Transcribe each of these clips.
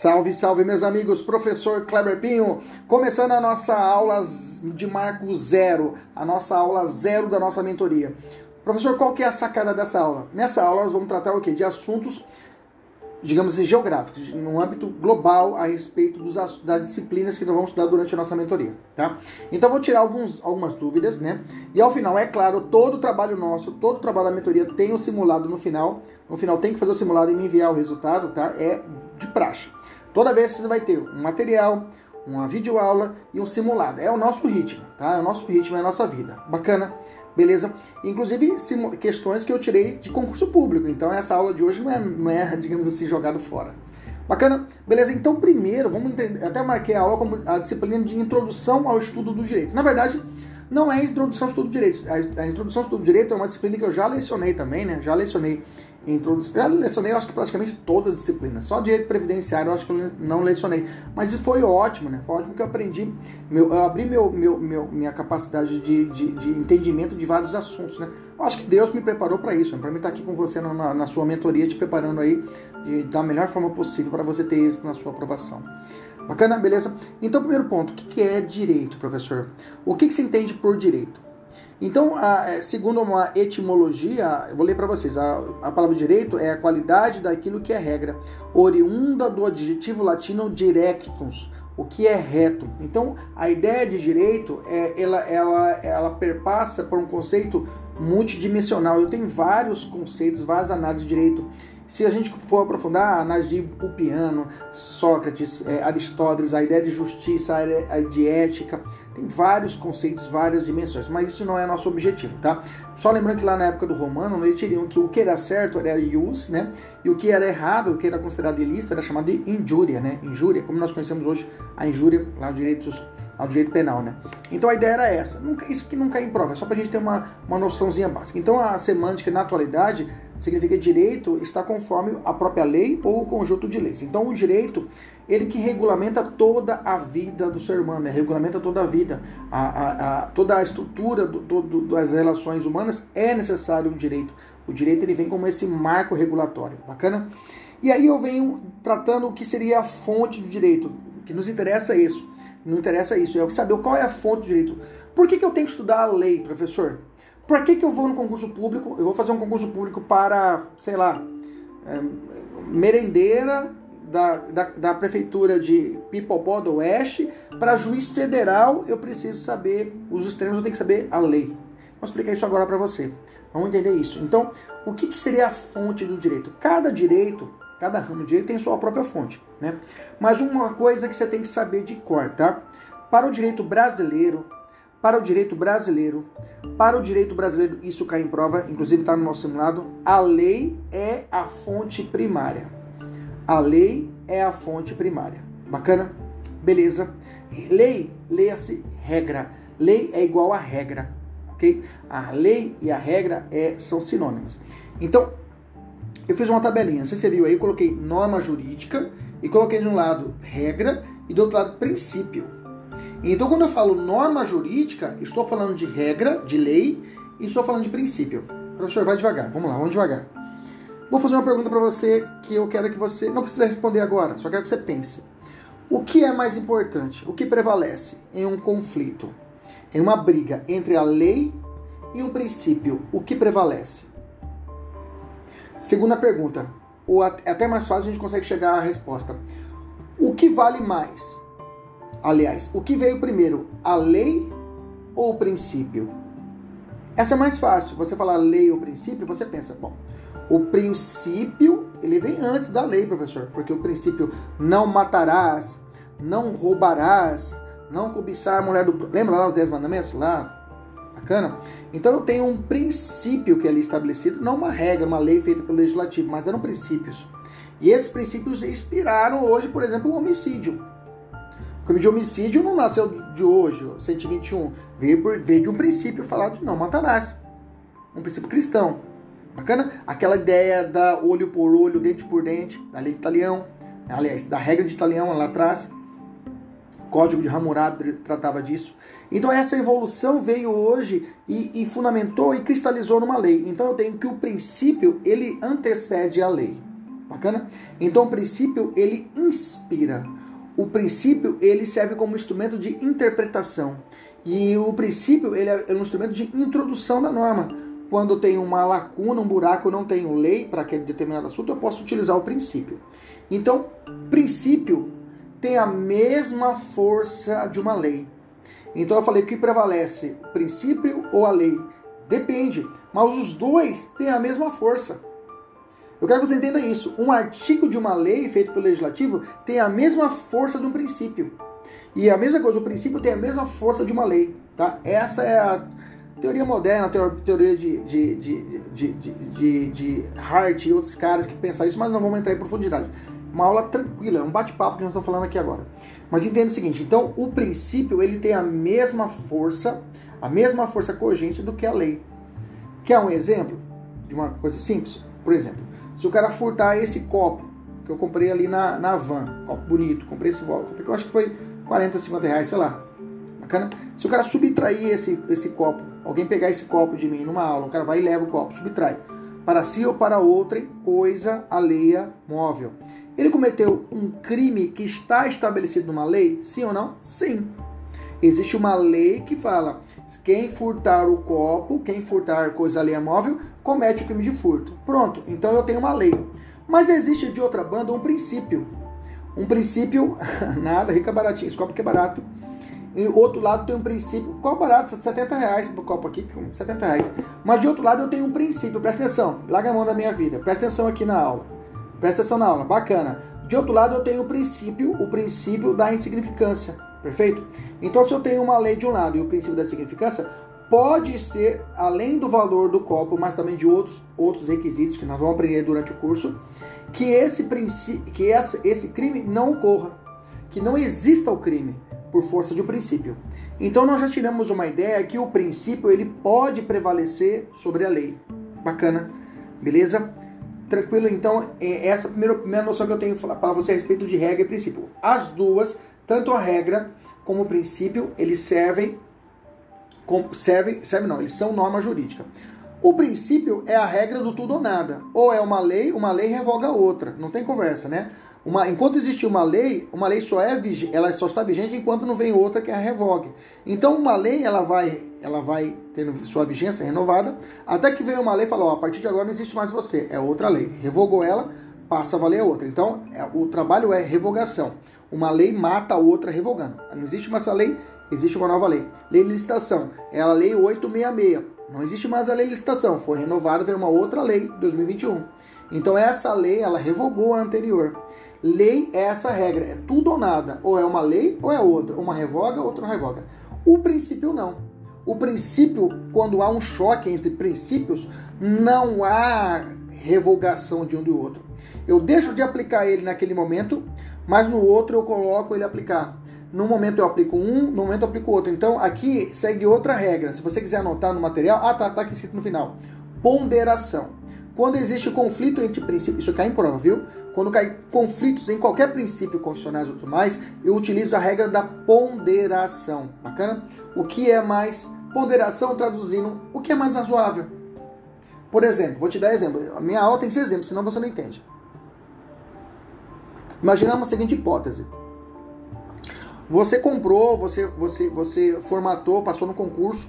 Salve, salve, meus amigos, professor Kleber Pinho, começando a nossa aula de marco zero, a nossa aula zero da nossa mentoria. Professor, qual que é a sacada dessa aula? Nessa aula nós vamos tratar o quê? De assuntos, digamos assim, geográficos, no âmbito global a respeito dos, das disciplinas que nós vamos estudar durante a nossa mentoria, tá? Então vou tirar alguns, algumas dúvidas, né? E ao final, é claro, todo o trabalho nosso, todo o trabalho da mentoria tem o simulado no final. No final tem que fazer o simulado e me enviar o resultado, tá? É de praxe. Toda vez você vai ter um material, uma videoaula e um simulado. É o nosso ritmo, tá? É o nosso ritmo, é a nossa vida. Bacana? Beleza? Inclusive questões que eu tirei de concurso público. Então essa aula de hoje não é, não é digamos assim, jogado fora. Bacana? Beleza? Então primeiro, vamos entender, até marquei a aula como a disciplina de introdução ao estudo do direito. Na verdade, não é introdução ao estudo do direito. A, a introdução ao estudo do direito é uma disciplina que eu já lecionei também, né? Já lecionei introdução. Já lecionei, acho que praticamente todas as disciplinas. Só direito previdenciário, eu acho que eu não lecionei. Mas foi ótimo, né? Foi ótimo que eu aprendi. Meu, eu abri meu, meu, meu, minha capacidade de, de, de, entendimento de vários assuntos, né? Eu acho que Deus me preparou para isso, né? para mim estar aqui com você na, na, sua mentoria, te preparando aí de, da melhor forma possível para você ter êxito na sua aprovação. Bacana? Beleza? Então, primeiro ponto, o que é direito, professor? O que, que se entende por direito? Então, a, é, segundo uma etimologia, eu vou ler para vocês, a, a, palavra direito é a qualidade daquilo que é regra, oriunda do adjetivo latino directus, o que é reto. Então, a ideia de direito, é, ela, ela, ela perpassa por um conceito multidimensional. Eu tenho vários conceitos, várias análises de direito se a gente for aprofundar de Pupiano, Sócrates, é, Aristóteles, a ideia de justiça, a ideia de ética, tem vários conceitos, várias dimensões, mas isso não é nosso objetivo, tá? Só lembrando que lá na época do Romano, eles teriam que o que era certo era ius, né? E o que era errado, o que era considerado ilícito, era chamado de injúria, né? Injúria, como nós conhecemos hoje a injúria lá nos direitos ao direito penal, né? Então a ideia era essa. Nunca, isso que não cai em prova, é só para a gente ter uma, uma noçãozinha básica. Então a semântica na atualidade significa direito está conforme a própria lei ou o conjunto de leis. Então o direito, ele que regulamenta toda a vida do ser humano, né? regulamenta toda a vida, a, a, a toda a estrutura do, do, das relações humanas é necessário o direito. O direito ele vem como esse marco regulatório, bacana? E aí eu venho tratando o que seria a fonte do direito. O que nos interessa é isso não interessa isso. É saber qual é a fonte do direito. Por que, que eu tenho que estudar a lei, professor? Por que, que eu vou no concurso público? Eu vou fazer um concurso público para, sei lá, é, merendeira da, da, da, prefeitura de Pipopó do Oeste. Para juiz federal, eu preciso saber, os extremos, eu tenho que saber a lei. Vou explicar isso agora para você. Vamos entender isso. Então, o que, que seria a fonte do direito? Cada direito Cada ramo de direito tem sua própria fonte, né? Mas uma coisa que você tem que saber de cor, tá? Para o direito brasileiro, para o direito brasileiro, para o direito brasileiro, isso cai em prova, inclusive está no nosso simulado, a lei é a fonte primária. A lei é a fonte primária. Bacana? Beleza. Lei, leia-se regra. Lei é igual a regra, ok? A lei e a regra é, são sinônimas. Então, eu fiz uma tabelinha, você viu aí, eu coloquei norma jurídica e coloquei de um lado regra e do outro lado princípio. Então, quando eu falo norma jurídica, estou falando de regra, de lei, e estou falando de princípio. Professor, vai devagar. Vamos lá, vamos devagar. Vou fazer uma pergunta para você que eu quero que você não precisa responder agora, só quero que você pense. O que é mais importante? O que prevalece em um conflito, em uma briga entre a lei e o princípio? O que prevalece? Segunda pergunta, ou até mais fácil a gente consegue chegar à resposta. O que vale mais? Aliás, o que veio primeiro, a lei ou o princípio? Essa é mais fácil. Você falar lei ou princípio, você pensa, bom, o princípio, ele vem antes da lei, professor, porque o princípio não matarás, não roubarás, não cobiçar a mulher do. Lembra lá os 10 mandamentos? Lá? Bacana? Então eu tenho um princípio que é ali estabelecido, não uma regra, uma lei feita pelo legislativo, mas eram princípios. E esses princípios inspiraram hoje, por exemplo, o homicídio. O crime de homicídio não nasceu de hoje, 121. Veio, por, veio de um princípio falado de não matarás. Um princípio cristão. Bacana? Aquela ideia da olho por olho, dente por dente, da lei de Italião. Aliás, da regra de Italião lá atrás. Código de Hammurabi tratava disso. Então essa evolução veio hoje e, e, fundamentou e cristalizou numa lei. Então eu tenho que o princípio ele antecede a lei. Bacana? Então o princípio ele inspira. O princípio ele serve como instrumento de interpretação. E o princípio ele é um instrumento de introdução da norma. Quando tem uma lacuna, um buraco, não tenho lei para aquele determinado assunto, eu posso utilizar o princípio. Então, princípio tem a mesma força de uma lei. Então eu falei, que prevalece, o princípio ou a lei? Depende, mas os dois têm a mesma força. Eu quero que você entenda isso. Um artigo de uma lei feito pelo legislativo tem a mesma força de um princípio. E a mesma coisa, o princípio tem a mesma força de uma lei. Tá? Essa é a teoria moderna, a teoria de, de, de, de, de, Hart e outros caras que pensam isso, mas não vamos entrar em profundidade. Uma aula tranquila, é um bate-papo que nós estamos falando aqui agora. Mas entenda o seguinte, então o princípio ele tem a mesma força, a mesma força cogente do que a lei. Quer um exemplo de uma coisa simples? Por exemplo, se o cara furtar esse copo que eu comprei ali na, na van, copo bonito, comprei esse copo, eu acho que foi 40, 50 reais, sei lá. Bacana? Se o cara subtrair esse, esse copo, alguém pegar esse copo de mim numa aula, o cara vai e leva o copo, subtrai. Para si ou para outrem, coisa alheia móvel. Ele cometeu um crime que está estabelecido numa lei? Sim ou não? Sim. Existe uma lei que fala: quem furtar o copo, quem furtar coisa alheia móvel, comete o crime de furto. Pronto, então eu tenho uma lei. Mas existe de outra banda um princípio. Um princípio, nada, rica baratinho, esse copo que é barato. E outro lado tem um princípio, qual barato? 70 reais pro copo aqui, 70 reais. Mas de outro lado eu tenho um princípio, presta atenção, larga a mão da minha vida, presta atenção aqui na aula. Presta atenção na aula, bacana. De outro lado eu tenho o princípio, o princípio da insignificância, perfeito? Então se eu tenho uma lei de um lado e o princípio da insignificância, pode ser, além do valor do copo, mas também de outros, outros requisitos que nós vamos aprender durante o curso, que esse, princípio, que esse, esse crime não ocorra, que não exista o crime por força de um princípio. Então nós já tiramos uma ideia que o princípio ele pode prevalecer sobre a lei. Bacana, beleza? Tranquilo? Então, é essa é a primeira, primeira noção que eu tenho para você a respeito de regra e princípio. As duas, tanto a regra como o princípio, eles servem servem, servem não, eles são norma jurídica. O princípio é a regra do tudo ou nada. Ou é uma lei, uma lei revoga a outra. Não tem conversa, né? Uma, enquanto existe uma lei, uma lei só é ela só está vigente enquanto não vem outra que a revogue. Então uma lei ela vai ela vai tendo sua vigência renovada até que vem uma lei e fala, ó, a partir de agora não existe mais você, é outra lei. Revogou ela, passa a valer a outra. Então é, o trabalho é revogação. Uma lei mata a outra revogando. Não existe mais essa lei, existe uma nova lei. Lei de licitação, é a lei 866. Não existe mais a lei de licitação, foi renovada, veio uma outra lei, 2021. Então essa lei, ela revogou a anterior. Lei é essa regra, é tudo ou nada. Ou é uma lei ou é outra. Uma revoga, outra revoga. O princípio não. O princípio, quando há um choque entre princípios, não há revogação de um do outro. Eu deixo de aplicar ele naquele momento, mas no outro eu coloco ele aplicar. No momento eu aplico um, no momento eu aplico outro. Então aqui segue outra regra. Se você quiser anotar no material, ah, tá, tá aqui escrito no final. Ponderação. Quando existe conflito entre princípios, isso cai em prova, viu? Quando cai conflitos em qualquer princípio constitucional e tudo mais, eu utilizo a regra da ponderação. Bacana? O que é mais ponderação traduzindo o que é mais razoável? Por exemplo, vou te dar exemplo. A minha aula tem que ser exemplo, senão você não entende. Imaginamos a seguinte hipótese. Você comprou, você, você, você formatou, passou no concurso,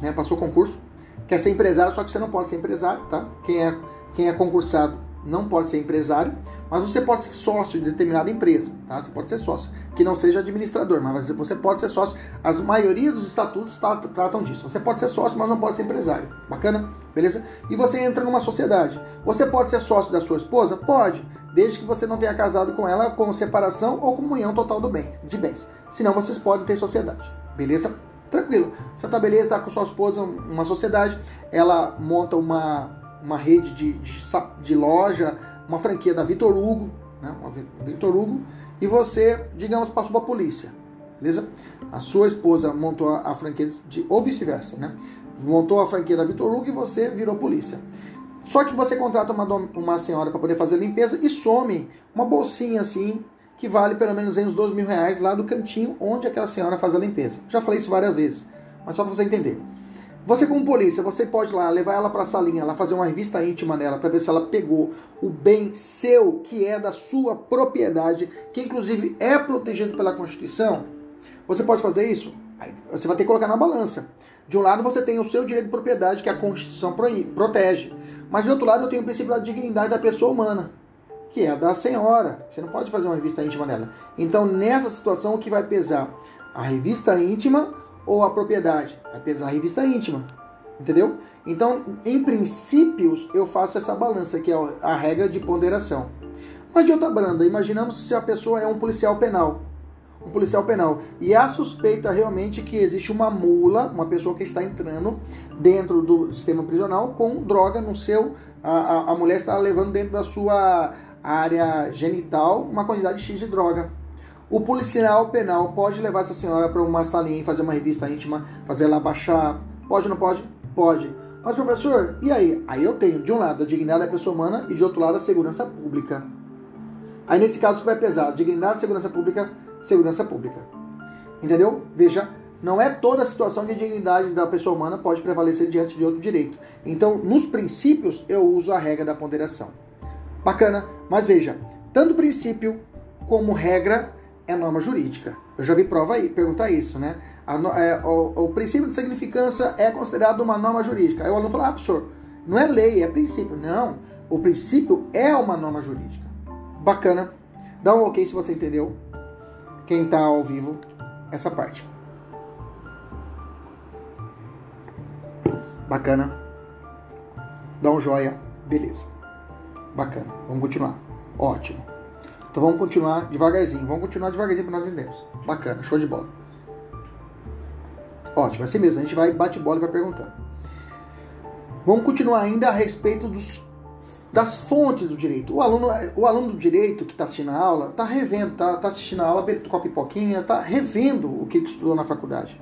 né? Passou concurso, quer ser empresário, só que você não pode ser empresário, tá? Quem é, quem é concursado não pode ser empresário. Mas você pode ser sócio de determinada empresa, tá? Você pode ser sócio, que não seja administrador, mas você pode ser sócio. As maioria dos estatutos tratam disso. Você pode ser sócio, mas não pode ser empresário. Bacana? Beleza? E você entra numa sociedade. Você pode ser sócio da sua esposa? Pode, desde que você não tenha casado com ela com separação ou comunhão total do bem, de bens. Senão vocês podem ter sociedade. Beleza? Tranquilo. Você tá beleza, tá com sua esposa, uma sociedade, ela monta uma, uma rede de, de, de loja, uma franquia da Vitor Hugo, né? Uma Vitor Hugo, e você, digamos, passou para a polícia, beleza? A sua esposa montou a, a franquia de, ou vice-versa, né? Montou a franquia da Vitor Hugo e você virou polícia. Só que você contrata uma, uma senhora para poder fazer a limpeza e some uma bolsinha assim, que vale pelo menos uns 12 mil reais lá do cantinho onde aquela senhora faz a limpeza. Já falei isso várias vezes, mas só para você entender. Você como polícia, você pode lá levar ela para a salinha, lá fazer uma revista íntima nela para ver se ela pegou o bem seu, que é da sua propriedade, que inclusive é protegido pela Constituição. Você pode fazer isso? Você vai ter que colocar na balança. De um lado você tem o seu direito de propriedade, que a Constituição protege. Mas de outro lado eu tenho o princípio da dignidade da pessoa humana, que é da senhora. Você não pode fazer uma revista íntima nela. Então nessa situação o que vai pesar? A revista íntima ou a propriedade? Vai pesar a revista íntima. Entendeu? Então, em princípios, eu faço essa balança, que é a regra de ponderação. Mas de outra banda, imaginamos se a pessoa é um policial penal. Um policial penal. E há suspeita realmente que existe uma mula, uma pessoa que está entrando dentro do sistema prisional com droga no seu. A, a, a mulher está levando dentro da sua área genital uma quantidade X de droga. O policial penal pode levar essa senhora para uma salinha e fazer uma revista íntima, fazer ela baixar. Pode ou não pode? Pode. Mas, professor, e aí? Aí eu tenho, de um lado, a dignidade da pessoa humana e de outro lado, a segurança pública. Aí, nesse caso, que vai pesar? Dignidade, segurança pública, segurança pública. Entendeu? Veja, não é toda a situação que a dignidade da pessoa humana pode prevalecer diante de outro direito. Então, nos princípios, eu uso a regra da ponderação. Bacana, mas veja, tanto princípio como regra é norma jurídica. Eu já vi prova aí, perguntar isso, né? A, é, o, o, princípio de significância é considerado uma norma jurídica. Aí o aluno fala, ah, professor, não é lei, é princípio. Não, o princípio é uma norma jurídica. Bacana. Dá um ok se você entendeu. Quem está ao vivo, essa parte. Bacana. Dá um joia. Beleza. Bacana. Vamos continuar. Ótimo. Então vamos continuar devagarzinho. Vamos continuar devagarzinho para nós entendermos. Bacana, show de bola. Ótimo, assim mesmo. A gente vai bate bola e vai perguntando. Vamos continuar ainda a respeito dos, das fontes do direito. O aluno, o aluno do direito que está assistindo a aula está revendo, está tá assistindo a aula com a pipoquinha, está revendo o que ele estudou na faculdade.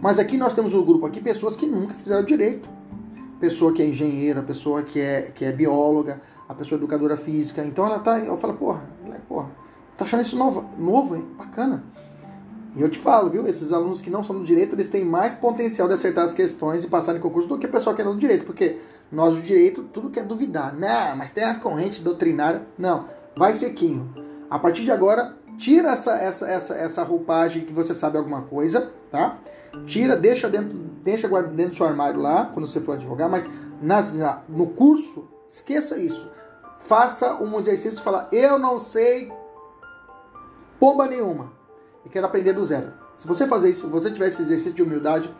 Mas aqui nós temos um grupo aqui, pessoas que nunca fizeram direito. Pessoa que é engenheira, pessoa que é, que é bióloga, a pessoa é educadora física. Então ela tá. Eu falo, porra, porra, tá achando isso novo, novo, hein? Bacana. E eu te falo, viu? Esses alunos que não são do direito, eles têm mais potencial de acertar as questões e passar em concurso do que a pessoa que é do direito. Porque nós do direito, tudo quer duvidar. Não, mas tem a corrente doutrinária. Não, vai sequinho. A partir de agora, tira essa, essa, essa, essa roupagem que você sabe alguma coisa, tá? Tira, deixa dentro, deixa dentro do seu armário lá, quando você for advogar, mas nas, no curso, esqueça isso faça um exercício e fala: Eu não sei pomba nenhuma e quero aprender do zero. Se você fazer isso, se você tiver esse exercício de humildade,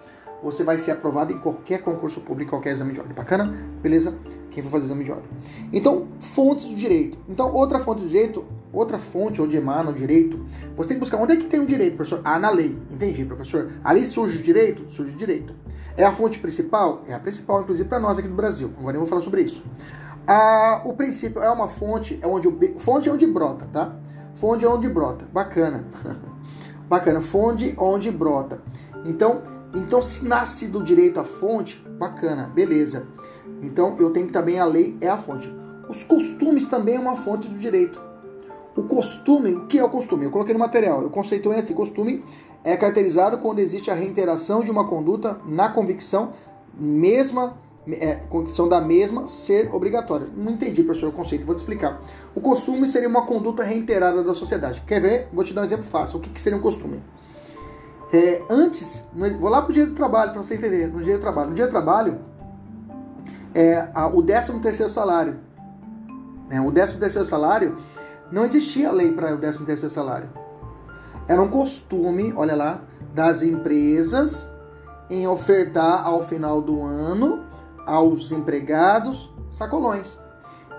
você vai ser aprovado em qualquer concurso público, qualquer exame de ordem. Bacana? Beleza? Quem for fazer exame de ordem. Então, fontes do direito. Então, outra fonte do direito, outra fonte onde emana o direito, você tem que buscar onde é que tem o direito, professor? Ah, na lei. Entendi, professor. Ali surge o direito? Surge o direito. É a fonte principal? É a principal, inclusive, para nós aqui do Brasil. Agora eu vou falar sobre isso. Ah, o princípio é uma fonte, é onde o, fonte é onde brota, tá? Fonte é onde brota. Bacana. bacana. Fonte onde brota. Então, então se nasce do direito à fonte, bacana, beleza. Então eu tenho que também a lei é a fonte. Os costumes também é uma fonte do direito. O costume, o que é o costume? Eu coloquei no material. Eu conceituei assim: costume é caracterizado quando existe a reiteração de uma conduta na convicção mesma é, da mesma ser obrigatória. Não entendi, professor, o conceito, vou te explicar. O costume seria uma conduta reiterada da sociedade. Quer ver? Vou te dar um exemplo fácil. O que, que seria um costume? É, antes, vou lá para o dia do trabalho, para você entender. No dia do trabalho. No dia do trabalho, é, a, o 13 terceiro salário. Né, o 13 terceiro salário Não existia lei para o 13 terceiro salário. Era um costume, olha lá, das empresas em ofertar ao final do ano aos empregados sacolões.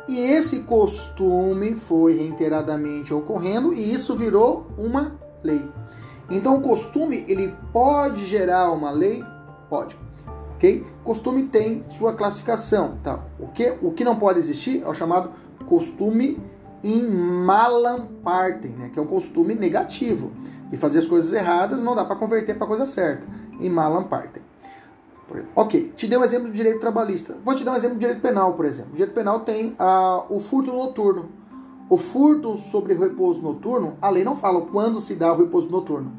E esse costume foi reiteradamente ocorrendo e isso virou uma lei. Então o costume ele pode gerar uma lei? Pode. OK? Costume tem sua classificação, tá? O que o que não pode existir é o chamado costume in malam partem, né? Que é um costume negativo. E fazer as coisas erradas não dá para converter para coisa certa. Em malam partem. Ok, te dei um exemplo de direito trabalhista. Vou te dar um exemplo de direito penal, por exemplo. O direito penal tem ah, o furto noturno. O furto sobre repouso noturno, a lei não fala quando se dá o repouso noturno.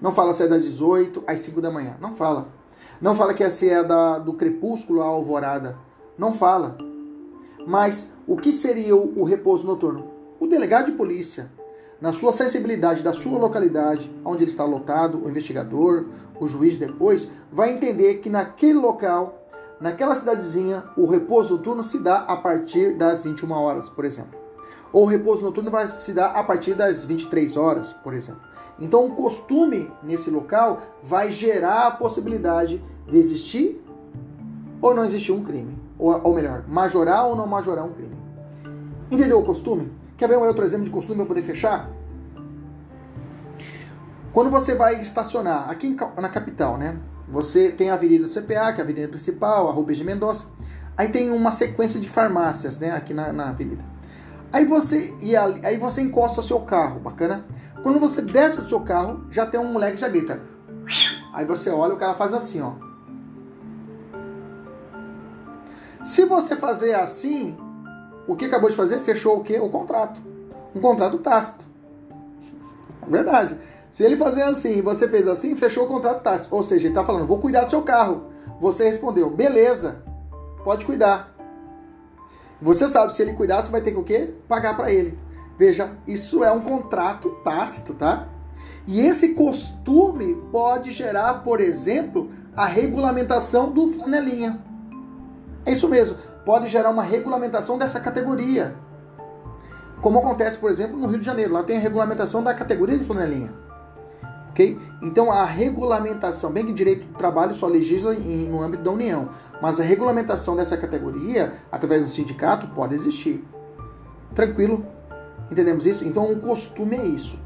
Não fala se é das 18 às 5 da manhã. Não fala. Não fala que é se é da, do crepúsculo à alvorada. Não fala. Mas o que seria o, o repouso noturno? O delegado de polícia, na sua sensibilidade da sua localidade, onde ele está lotado, o investigador, o juiz depois, vai entender que naquele local, naquela cidadezinha, o repouso noturno se dá a partir das 21 horas, por exemplo. Ou o repouso noturno vai se dar a partir das 23 horas, por exemplo. Então, o costume nesse local vai gerar a possibilidade de existir ou não existir um crime. Ou, ou melhor, majorar ou não majorar um crime. Entendeu o costume? Quer ver um outro exemplo de costume para poder fechar? Quando você vai estacionar aqui na capital, né? Você tem a Avenida do CPA, que é a avenida principal, a Rubens de Mendonça. Aí tem uma sequência de farmácias, né? Aqui na, na avenida. Aí você, e aí você encosta o seu carro, bacana? Quando você desce do seu carro, já tem um moleque que já grita. Aí você olha, o cara faz assim, ó. Se você fazer assim, o que acabou de fazer? Fechou o quê? O contrato. Um contrato tácito. É verdade. Se ele fazer assim você fez assim, fechou o contrato tácito. Ou seja, ele está falando, vou cuidar do seu carro. Você respondeu, beleza, pode cuidar. Você sabe, se ele cuidar, você vai ter que o quê? Pagar para ele. Veja, isso é um contrato tácito, tá? E esse costume pode gerar, por exemplo, a regulamentação do flanelinha. É isso mesmo, pode gerar uma regulamentação dessa categoria. Como acontece, por exemplo, no Rio de Janeiro, lá tem a regulamentação da categoria de flanelinha ok? Então a regulamentação, bem que direito do trabalho só legisla em, no âmbito da União, mas a regulamentação dessa categoria através do sindicato pode existir. Tranquilo? Entendemos isso? Então o costume é isso.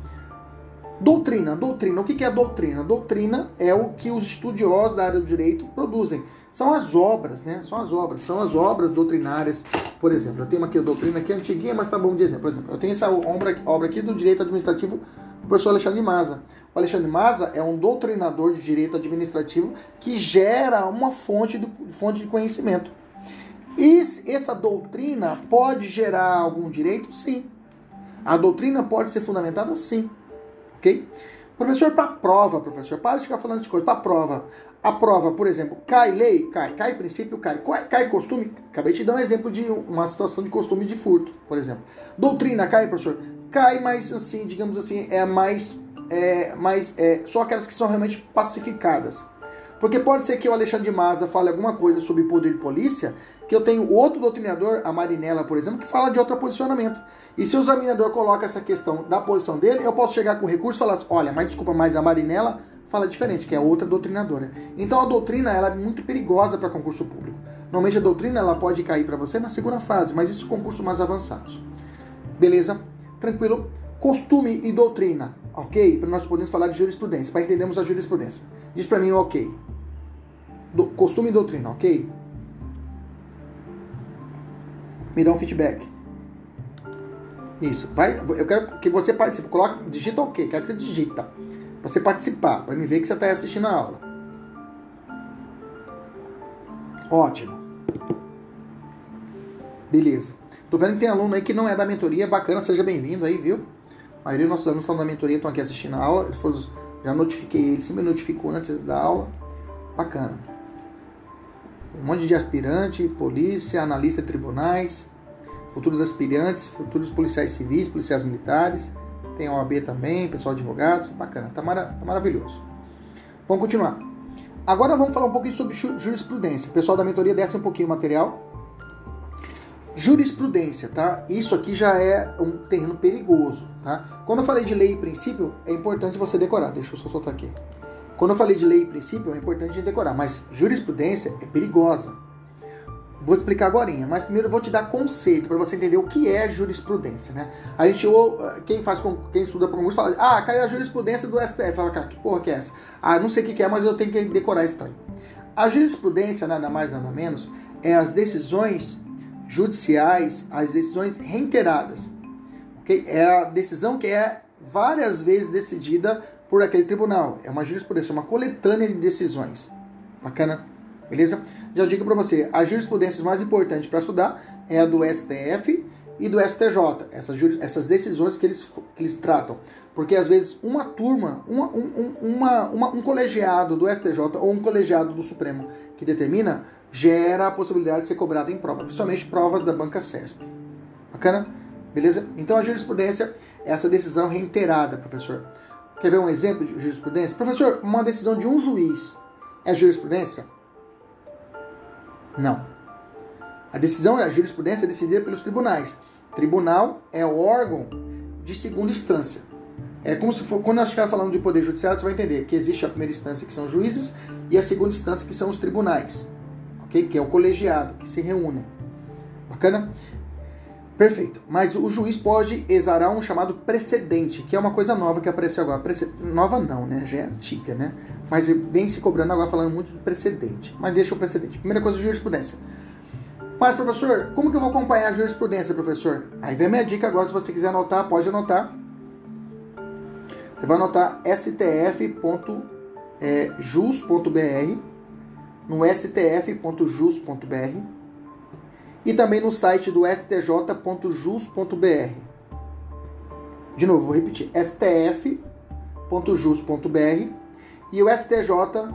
Doutrina, doutrina. O que é doutrina? Doutrina é o que os estudiosos da área do direito produzem. São as obras, né? São as obras, são as obras doutrinárias. Por exemplo, eu tenho aqui a doutrina que é antiguinha, mas tá bom de exemplo. Por exemplo, eu tenho essa obra, obra aqui do direito administrativo do professor Alexandre Maza. O Alexandre Maza é um doutrinador de direito administrativo que gera uma fonte de, fonte de conhecimento. E essa doutrina pode gerar algum direito? Sim. A doutrina pode ser fundamentada? Sim. Ok? Professor, para prova, professor, para de ficar falando de coisa. Para prova. A prova, por exemplo, cai lei? Cai. Cai princípio? Cai. Cai costume? Acabei de dar um exemplo de uma situação de costume de furto, por exemplo. Doutrina cai, professor? Cai, mas assim, digamos assim, é mais é, mas é, só aquelas que são realmente pacificadas. Porque pode ser que o Alexandre de Maza fale alguma coisa sobre poder de polícia, que eu tenho outro doutrinador, a Marinella, por exemplo, que fala de outro posicionamento. E se o examinador coloca essa questão da posição dele, eu posso chegar com recurso e falar assim, olha, mas desculpa, mas a Marinella fala diferente, que é outra doutrinadora. Então a doutrina ela é muito perigosa para concurso público. Normalmente a doutrina ela pode cair para você na segunda fase, mas isso concursos mais avançados. Beleza? Tranquilo? Costume e doutrina ok? Para nós podermos falar de jurisprudência, para entendermos a jurisprudência. Diz para mim ok. Do, costume e doutrina, ok? Me dá um feedback. Isso. Vai, eu quero que você participe. Coloca, digita ok. Quero que você digita. Pra você participar. Para me ver que você está assistindo a aula. Ótimo. Beleza. Tô vendo que tem aluno aí que não é da mentoria. Bacana, seja bem-vindo aí, viu? A maioria dos nossos alunos estão da mentoria, estão aqui assistindo a aula. Já notifiquei eles, sempre notifico antes da aula. Bacana. Um monte de aspirante, polícia, analista de tribunais, futuros aspirantes, futuros policiais civis, policiais militares. Tem OAB também, pessoal de advogados. Bacana, tá, mara tá maravilhoso. Vamos continuar. Agora vamos falar um pouquinho sobre jurisprudência. O pessoal da mentoria desce um pouquinho o material. Jurisprudência, tá? Isso aqui já é um terreno perigoso, tá? Quando eu falei de lei e princípio, é importante você decorar. Deixa eu só soltar aqui. Quando eu falei de lei e princípio, é importante decorar, mas jurisprudência é perigosa. Vou te explicar agora, mas primeiro eu vou te dar conceito para você entender o que é jurisprudência, né? A gente, ou, quem faz, quem estuda para concurso fala, ah, caiu a jurisprudência do STF. Fala, cara, que porra que é essa? Ah, não sei o que é, mas eu tenho que decorar esse trem. A jurisprudência, nada mais, nada menos, é as decisões judiciais, as decisões reiteradas. Okay? É a decisão que é várias vezes decidida por aquele tribunal. É uma jurisprudência, uma coletânea de decisões. Bacana? Beleza? Já digo para você, as jurisprudências mais importantes para estudar é a do STF e do STJ, essas, essas decisões que eles, que eles tratam. Porque às vezes uma turma, uma, um, uma, uma, um colegiado do STJ ou um colegiado do Supremo que determina, gera a possibilidade de ser cobrado em prova, principalmente provas da banca CESP. Bacana? Beleza? Então a jurisprudência é essa decisão reiterada, professor. Quer ver um exemplo de jurisprudência? Professor, uma decisão de um juiz é jurisprudência? Não. A decisão, a jurisprudência é decidida pelos tribunais. Tribunal é o órgão de segunda instância. É como se for, quando nós estivermos falando de poder judiciário, você vai entender que existe a primeira instância, que são os juízes, e a segunda instância, que são os tribunais, ok? Que é o colegiado, que se reúne. Bacana? Perfeito. Mas o juiz pode exarar um chamado precedente, que é uma coisa nova que apareceu agora. Prece... Nova não, né? Já é antiga, né? Mas vem se cobrando agora falando muito de precedente. Mas deixa o precedente. Primeira coisa, jurisprudência. Mas, professor, como que eu vou acompanhar a jurisprudência, professor? Aí vem a minha dica agora, se você quiser anotar, pode anotar. Você vai anotar stf.jus.br no stf.jus.br e também no site do stj.jus.br. De novo, vou repetir: stf.jus.br e o stj.jus.br.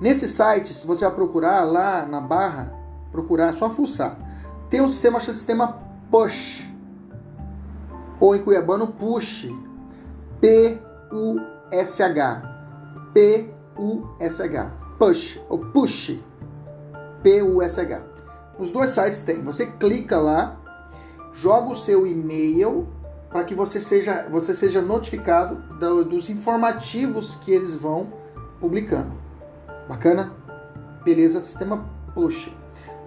Nesses sites, você vai procurar lá na barra, procurar, só fuçar. Tem um sistema chamado sistema Push, ou em cuiabano Push, P-U-S-H, P-U-S-H, Push, ou Push, P-U-S-H. Os dois sites tem. Você clica lá, joga o seu e-mail para que você seja, você seja notificado do, dos informativos que eles vão publicando. Bacana? Beleza? Sistema push.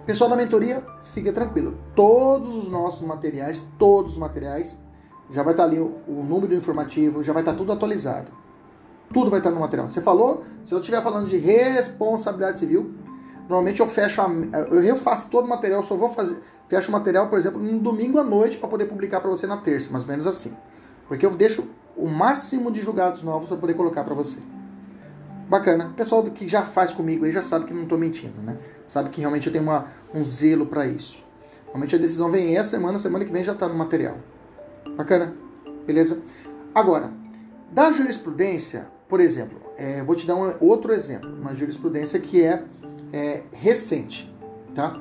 Pessoal da mentoria, fica tranquilo. Todos os nossos materiais, todos os materiais, já vai estar ali o, o número informativo, já vai estar tudo atualizado. Tudo vai estar no material. Você falou? Se eu estiver falando de responsabilidade civil, Normalmente eu fecho, a, eu refaço todo o material, só vou fazer, fecho o material, por exemplo, no domingo à noite para poder publicar para você na terça, mais ou menos assim. Porque eu deixo o máximo de julgados novos para poder colocar para você. Bacana. Pessoal que já faz comigo aí já sabe que não estou mentindo, né? Sabe que realmente eu tenho uma, um zelo para isso. Normalmente a decisão vem essa semana, semana que vem já está no material. Bacana? Beleza? Agora, da jurisprudência, por exemplo, é, vou te dar um outro exemplo. Uma jurisprudência que é é, recente, tá?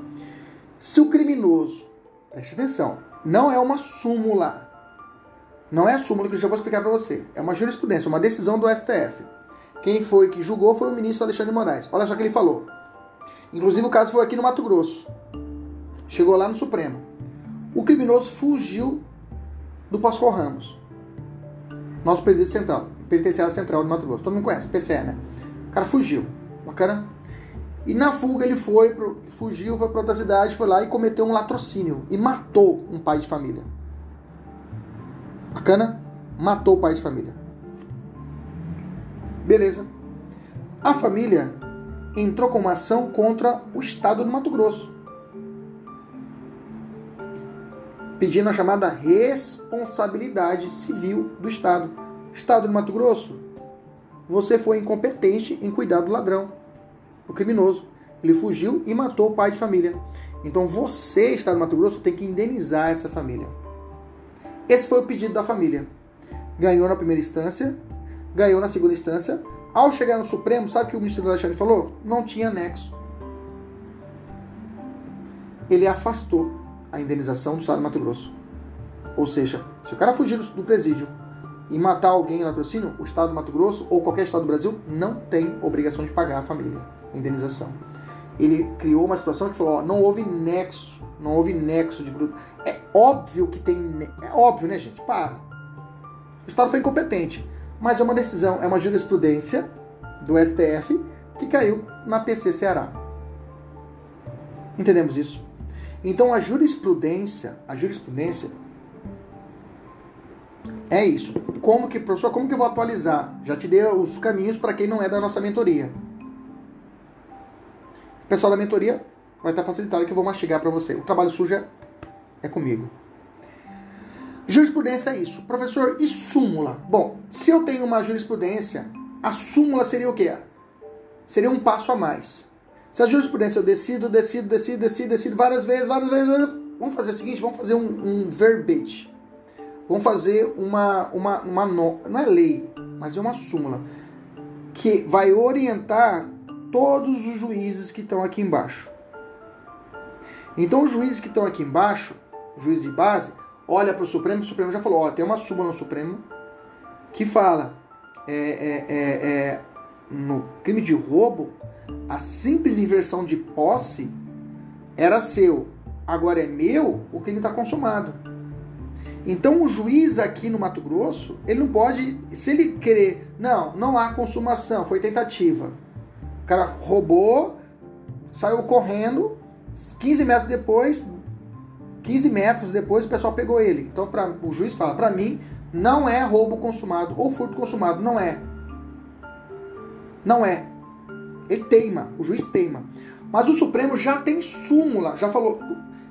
Se o criminoso, preste atenção, não é uma súmula, não é a súmula que eu já vou explicar para você, é uma jurisprudência, uma decisão do STF. Quem foi que julgou foi o ministro Alexandre Moraes. Olha só o que ele falou. Inclusive o caso foi aqui no Mato Grosso. Chegou lá no Supremo. O criminoso fugiu do Pascoal Ramos. Nosso presídio central, penitenciário central do Mato Grosso. Todo mundo conhece, PCE, né? O cara fugiu. Bacana? E na fuga ele foi, pro, fugiu, foi para outra cidade, foi lá e cometeu um latrocínio e matou um pai de família. Bacana? Matou o pai de família. Beleza. A família entrou com uma ação contra o estado do Mato Grosso. Pedindo a chamada responsabilidade civil do estado. Estado do Mato Grosso, você foi incompetente em cuidar do ladrão o criminoso. Ele fugiu e matou o pai de família. Então você, Estado do Mato Grosso, tem que indenizar essa família. Esse foi o pedido da família. Ganhou na primeira instância, ganhou na segunda instância. Ao chegar no Supremo, sabe o que o ministro Alexandre falou? Não tinha anexo. Ele afastou a indenização do Estado do Mato Grosso. Ou seja, se o cara fugir do presídio e matar alguém em latrocínio, o Estado do Mato Grosso ou qualquer Estado do Brasil não tem obrigação de pagar a família indenização. ele criou uma situação que falou: ó, não houve nexo, não houve nexo de grupo. É óbvio que tem. É óbvio, né, gente? Para. O Estado foi incompetente. Mas é uma decisão, é uma jurisprudência do STF que caiu na PC Ceará. Entendemos isso? Então a jurisprudência, a jurisprudência é isso. Como que, professor, como que eu vou atualizar? Já te dei os caminhos para quem não é da nossa mentoria. Pessoal da mentoria vai estar facilitado que eu vou mastigar para você. O trabalho sujo é, é comigo. Jurisprudência é isso. Professor, e súmula? Bom, se eu tenho uma jurisprudência, a súmula seria o quê? Seria um passo a mais. Se a jurisprudência eu decido, decido, decido, decido, decido várias vezes, várias vezes, vamos fazer o seguinte, vamos fazer um, um verbete. Vamos fazer uma, uma, uma no, não é lei, mas é uma súmula que vai orientar todos os juízes que estão aqui embaixo. Então os juízes que estão aqui embaixo, juiz de base, olha para o Supremo, o Supremo já falou, ó, tem uma súmula no Supremo que fala é, é, é, é no crime de roubo, a simples inversão de posse era seu, agora é meu, o crime está consumado. Então o juiz aqui no Mato Grosso, ele não pode, se ele querer, não, não há consumação, foi tentativa. Cara roubou, saiu correndo, 15 metros depois, 15 metros depois o pessoal pegou ele. Então pra, o juiz fala, para mim, não é roubo consumado ou furto consumado, não é. Não é. Ele teima, o juiz teima. Mas o Supremo já tem súmula, já falou,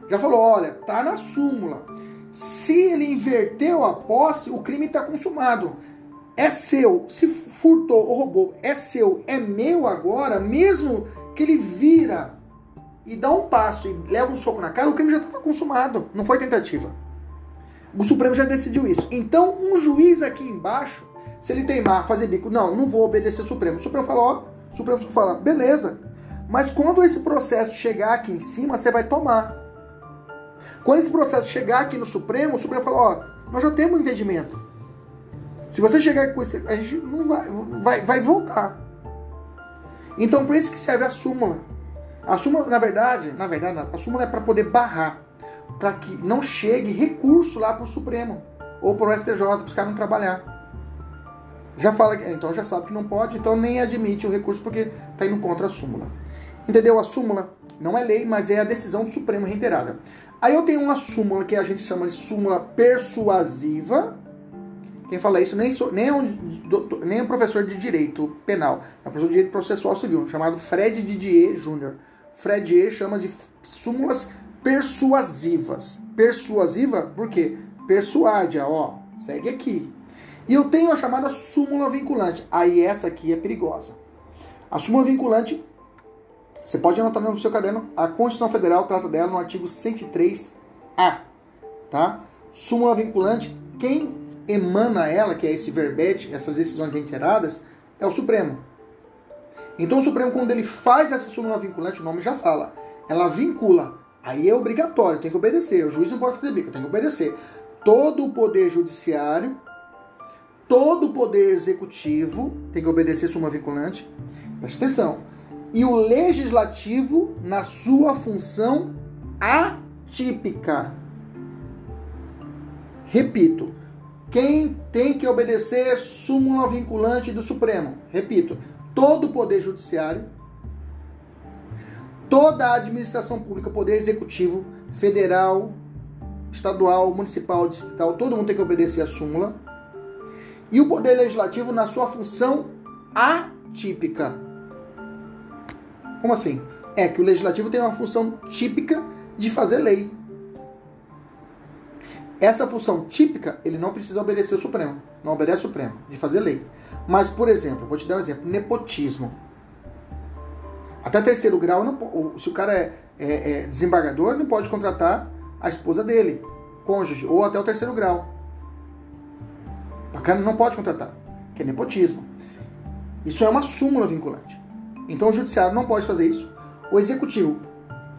já falou, olha, tá na súmula. Se ele inverteu a posse, o crime está consumado. É seu. Se furtou ou roubou, é seu, é meu agora, mesmo que ele vira e dá um passo e leva um soco na cara, o crime já estava consumado. Não foi tentativa. O Supremo já decidiu isso. Então, um juiz aqui embaixo, se ele teimar, fazer bico, não, não vou obedecer o Supremo. O Supremo fala, ó, o Supremo fala, beleza. Mas quando esse processo chegar aqui em cima, você vai tomar. Quando esse processo chegar aqui no Supremo, o Supremo fala, ó, nós já temos um entendimento. Se você chegar com isso, a gente não vai, vai, vai voltar. Então, por isso que serve a súmula. A súmula, na verdade, na verdade, a súmula é para poder barrar, para que não chegue recurso lá para o Supremo ou para o STJ, para os caras não trabalhar já fala, então já sabe que não pode, então nem admite o recurso porque está indo contra a súmula. Entendeu? A súmula não é lei, mas é a decisão do Supremo reiterada. Aí eu tenho uma súmula que a gente chama de súmula persuasiva. Quem fala isso nem, sou, nem, é um, doutor, nem é um professor de direito penal, é um professor de direito processual civil, chamado Fred Didier Jr. Fred Didier chama de súmulas persuasivas. Persuasiva, por quê? Persuade, ó, segue aqui. E eu tenho a chamada súmula vinculante. Aí essa aqui é perigosa. A súmula vinculante, você pode anotar no seu caderno, a Constituição Federal trata dela no artigo 103A, tá? Súmula vinculante, quem emana ela, que é esse verbete, essas decisões reiteradas, é o Supremo. Então o Supremo, quando ele faz essa súmula vinculante, o nome já fala, ela vincula. Aí é obrigatório, tem que obedecer. O juiz não pode fazer bico, tem que obedecer. Todo o poder judiciário todo o poder executivo tem que obedecer súmula vinculante. Presta atenção. E o legislativo na sua função atípica. Repito, quem tem que obedecer súmula vinculante do Supremo? Repito, todo o poder judiciário, toda a administração pública, poder executivo, federal, estadual, municipal, distrital, todo mundo tem que obedecer a súmula e o poder legislativo na sua função atípica. Como assim? É que o legislativo tem uma função típica de fazer lei. Essa função típica, ele não precisa obedecer o Supremo. Não obedece o Supremo, de fazer lei. Mas, por exemplo, vou te dar um exemplo: nepotismo. Até terceiro grau, não, se o cara é, é, é desembargador, não pode contratar a esposa dele, cônjuge, ou até o terceiro grau. Bacana não pode contratar, que é nepotismo. Isso é uma súmula vinculante. Então o judiciário não pode fazer isso. O executivo,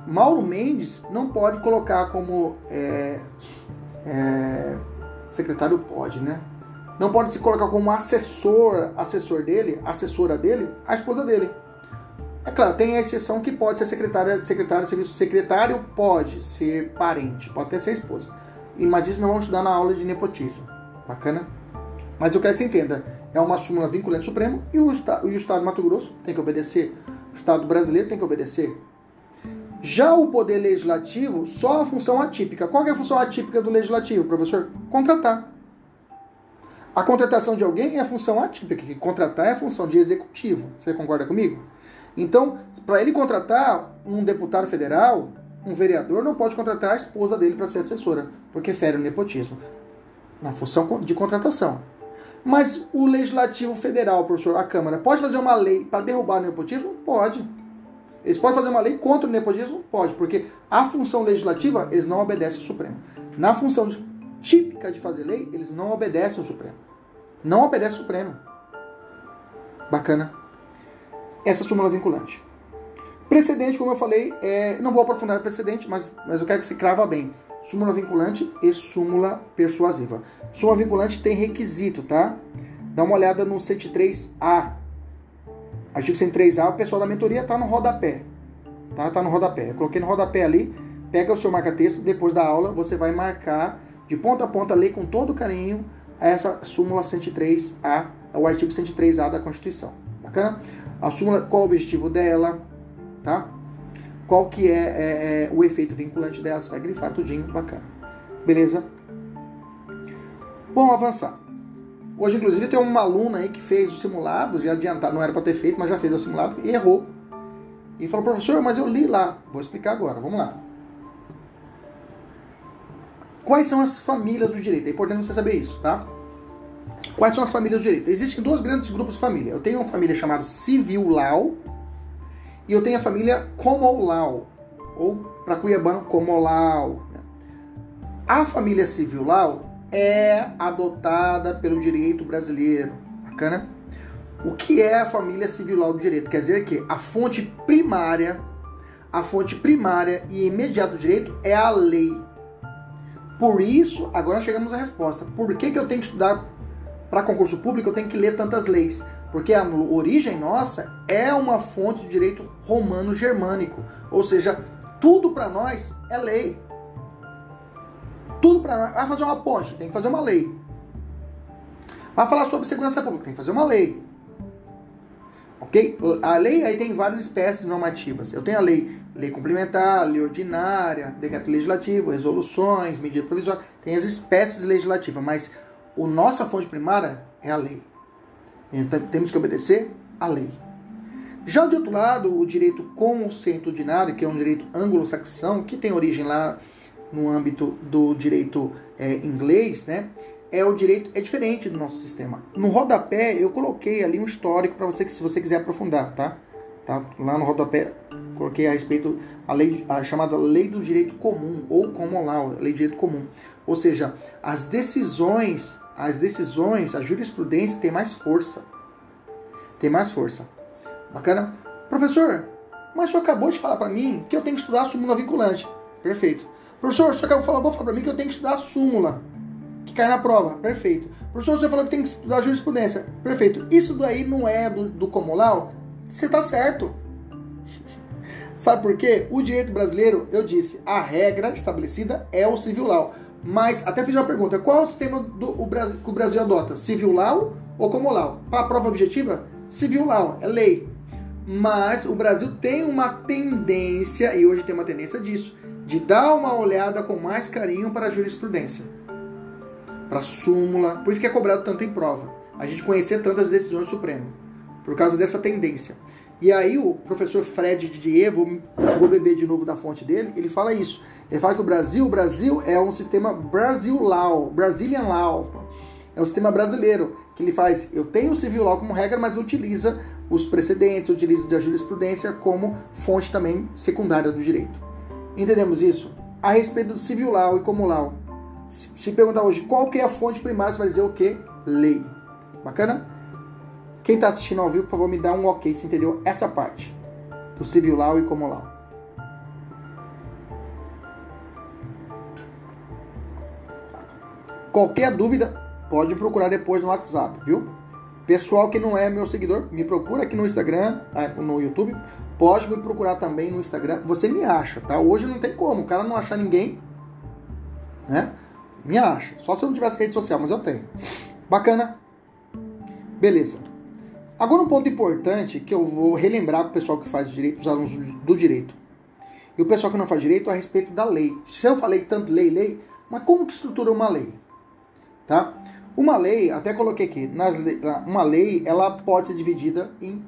Mauro Mendes, não pode colocar como é, é, secretário pode, né? Não pode se colocar como assessor, assessor dele, assessora dele, a esposa dele. É claro, tem a exceção que pode ser secretária, secretário de serviço. Secretário pode ser parente, pode até ser esposa. E, mas isso não vamos estudar na aula de nepotismo. Bacana? Mas eu quero que você entenda. É uma súmula vinculante supremo e o, o Estado do Mato Grosso tem que obedecer. O Estado brasileiro tem que obedecer. Já o poder legislativo, só a função atípica. Qual é a função atípica do legislativo, professor? Contratar. A contratação de alguém é a função atípica, que contratar é a função de executivo. Você concorda comigo? Então, para ele contratar um deputado federal, um vereador não pode contratar a esposa dele para ser assessora, porque fere o nepotismo na função de contratação. Mas o legislativo federal, professor, a Câmara, pode fazer uma lei para derrubar o nepotismo? Pode. Eles podem fazer uma lei contra o nepotismo? Pode, porque a função legislativa eles não obedecem ao Supremo. Na função típica de fazer lei, eles não obedecem ao Supremo. Não obedece ao Supremo. Bacana. Essa súmula vinculante. Precedente, como eu falei, é, não vou aprofundar o precedente, mas, mas eu quero que você crava bem. Súmula vinculante e súmula persuasiva. Súmula vinculante tem requisito, tá? Dá uma olhada no 103A. Artigo 103A, o pessoal da mentoria tá no rodapé. Tá? Tá no rodapé. Eu coloquei no rodapé ali. Pega o seu marca-texto, depois da aula você vai marcar de ponta a ponta, ler com todo carinho essa súmula 103A, o artigo 103A da Constituição. Bacana? A súmula, qual o objetivo dela, tá? Qual que é, é, é o efeito vinculante dela, você vai grifar tudinho, bacana. Beleza? Vamos avançar. Hoje, inclusive, tem uma aluna aí que fez o simulado, já adiantado, não era para ter feito, mas já fez o simulado e errou. E falou, professor, mas eu li lá. Vou explicar agora, vamos lá. Quais são as famílias do direito? É importante você saber isso, tá? Quais são as famílias do direito? Existem dois grandes grupos de família. Eu tenho uma família chamada Civil Law e eu tenho a família Common Law, ou para cuiabano Comolau. Né? A família Civil Law é adotada pelo direito brasileiro. Bacana? O que é a família civil do direito? Quer dizer que a fonte primária, a fonte primária e imediata do direito é a lei. Por isso, agora chegamos à resposta. Por que, que eu tenho que estudar para concurso público? Eu tenho que ler tantas leis? Porque a origem nossa é uma fonte de direito romano-germânico. Ou seja, tudo para nós é lei. Tudo para vai fazer uma ponte, tem que fazer uma lei. Vai falar sobre segurança pública, tem que fazer uma lei. Ok? A lei aí tem várias espécies normativas. Eu tenho a lei, lei complementar, lei ordinária, decreto legislativo, resoluções, medida provisória. Tem as espécies legislativas, mas a nossa fonte primária é a lei. Então temos que obedecer à lei. Já de outro lado, o direito consuetudinário, que é um direito anglo-saxão, que tem origem lá no âmbito do direito é, inglês, né? É o direito é diferente do nosso sistema. No rodapé eu coloquei ali um histórico para você que se você quiser aprofundar, tá? tá? Lá no rodapé coloquei a respeito a lei a chamada lei do direito comum ou common law, lei do direito comum. Ou seja, as decisões, as decisões, a jurisprudência tem mais força. Tem mais força. Bacana? Professor, mas o senhor acabou de falar para mim que eu tenho que estudar súmula vinculante. Perfeito. Professor, você acabou de falar, falar para mim que eu tenho que estudar a súmula, que cai na prova. Perfeito. Professor, você falou que tem que estudar jurisprudência. Perfeito. Isso daí não é do, do Comolau? Você tá certo. Sabe por quê? O direito brasileiro, eu disse, a regra estabelecida é o civil law. Mas, até fiz uma pergunta, qual é o sistema do, o Brasil, que o Brasil adota? Civil law ou como law? Para a prova objetiva, civil law, é lei. Mas o Brasil tem uma tendência, e hoje tem uma tendência disso, de dar uma olhada com mais carinho para a jurisprudência, para a súmula, por isso que é cobrado tanto em prova, a gente conhecer tantas decisões do Supremo, por causa dessa tendência. E aí o professor Fred de Diego, vou beber de novo da fonte dele, ele fala isso. Ele fala que o Brasil, o Brasil é um sistema Brasil Law, Brazilian Law. É um sistema brasileiro que ele faz, eu tenho o civil law como regra, mas utiliza os precedentes, utiliza a jurisprudência como fonte também secundária do direito. Entendemos isso? A respeito do civil law e como law. Se perguntar hoje qual que é a fonte primária, você vai dizer o quê? Lei. Bacana? Quem está assistindo ao vivo, por favor, me dá um ok se entendeu essa parte do civil law e como law. Qualquer dúvida, pode procurar depois no WhatsApp, viu? Pessoal que não é meu seguidor, me procura aqui no Instagram, ah, no YouTube. Pode me procurar também no Instagram. Você me acha, tá? Hoje não tem como. O cara não achar ninguém, né? Me acha. Só se eu não tivesse rede social, mas eu tenho. Bacana? Beleza. Agora um ponto importante que eu vou relembrar para o pessoal que faz direito, os alunos do direito. E o pessoal que não faz direito a respeito da lei. Se eu falei tanto lei, lei, mas como que estrutura uma lei? Tá? Uma lei, até coloquei aqui, nas, uma lei, ela pode ser dividida em.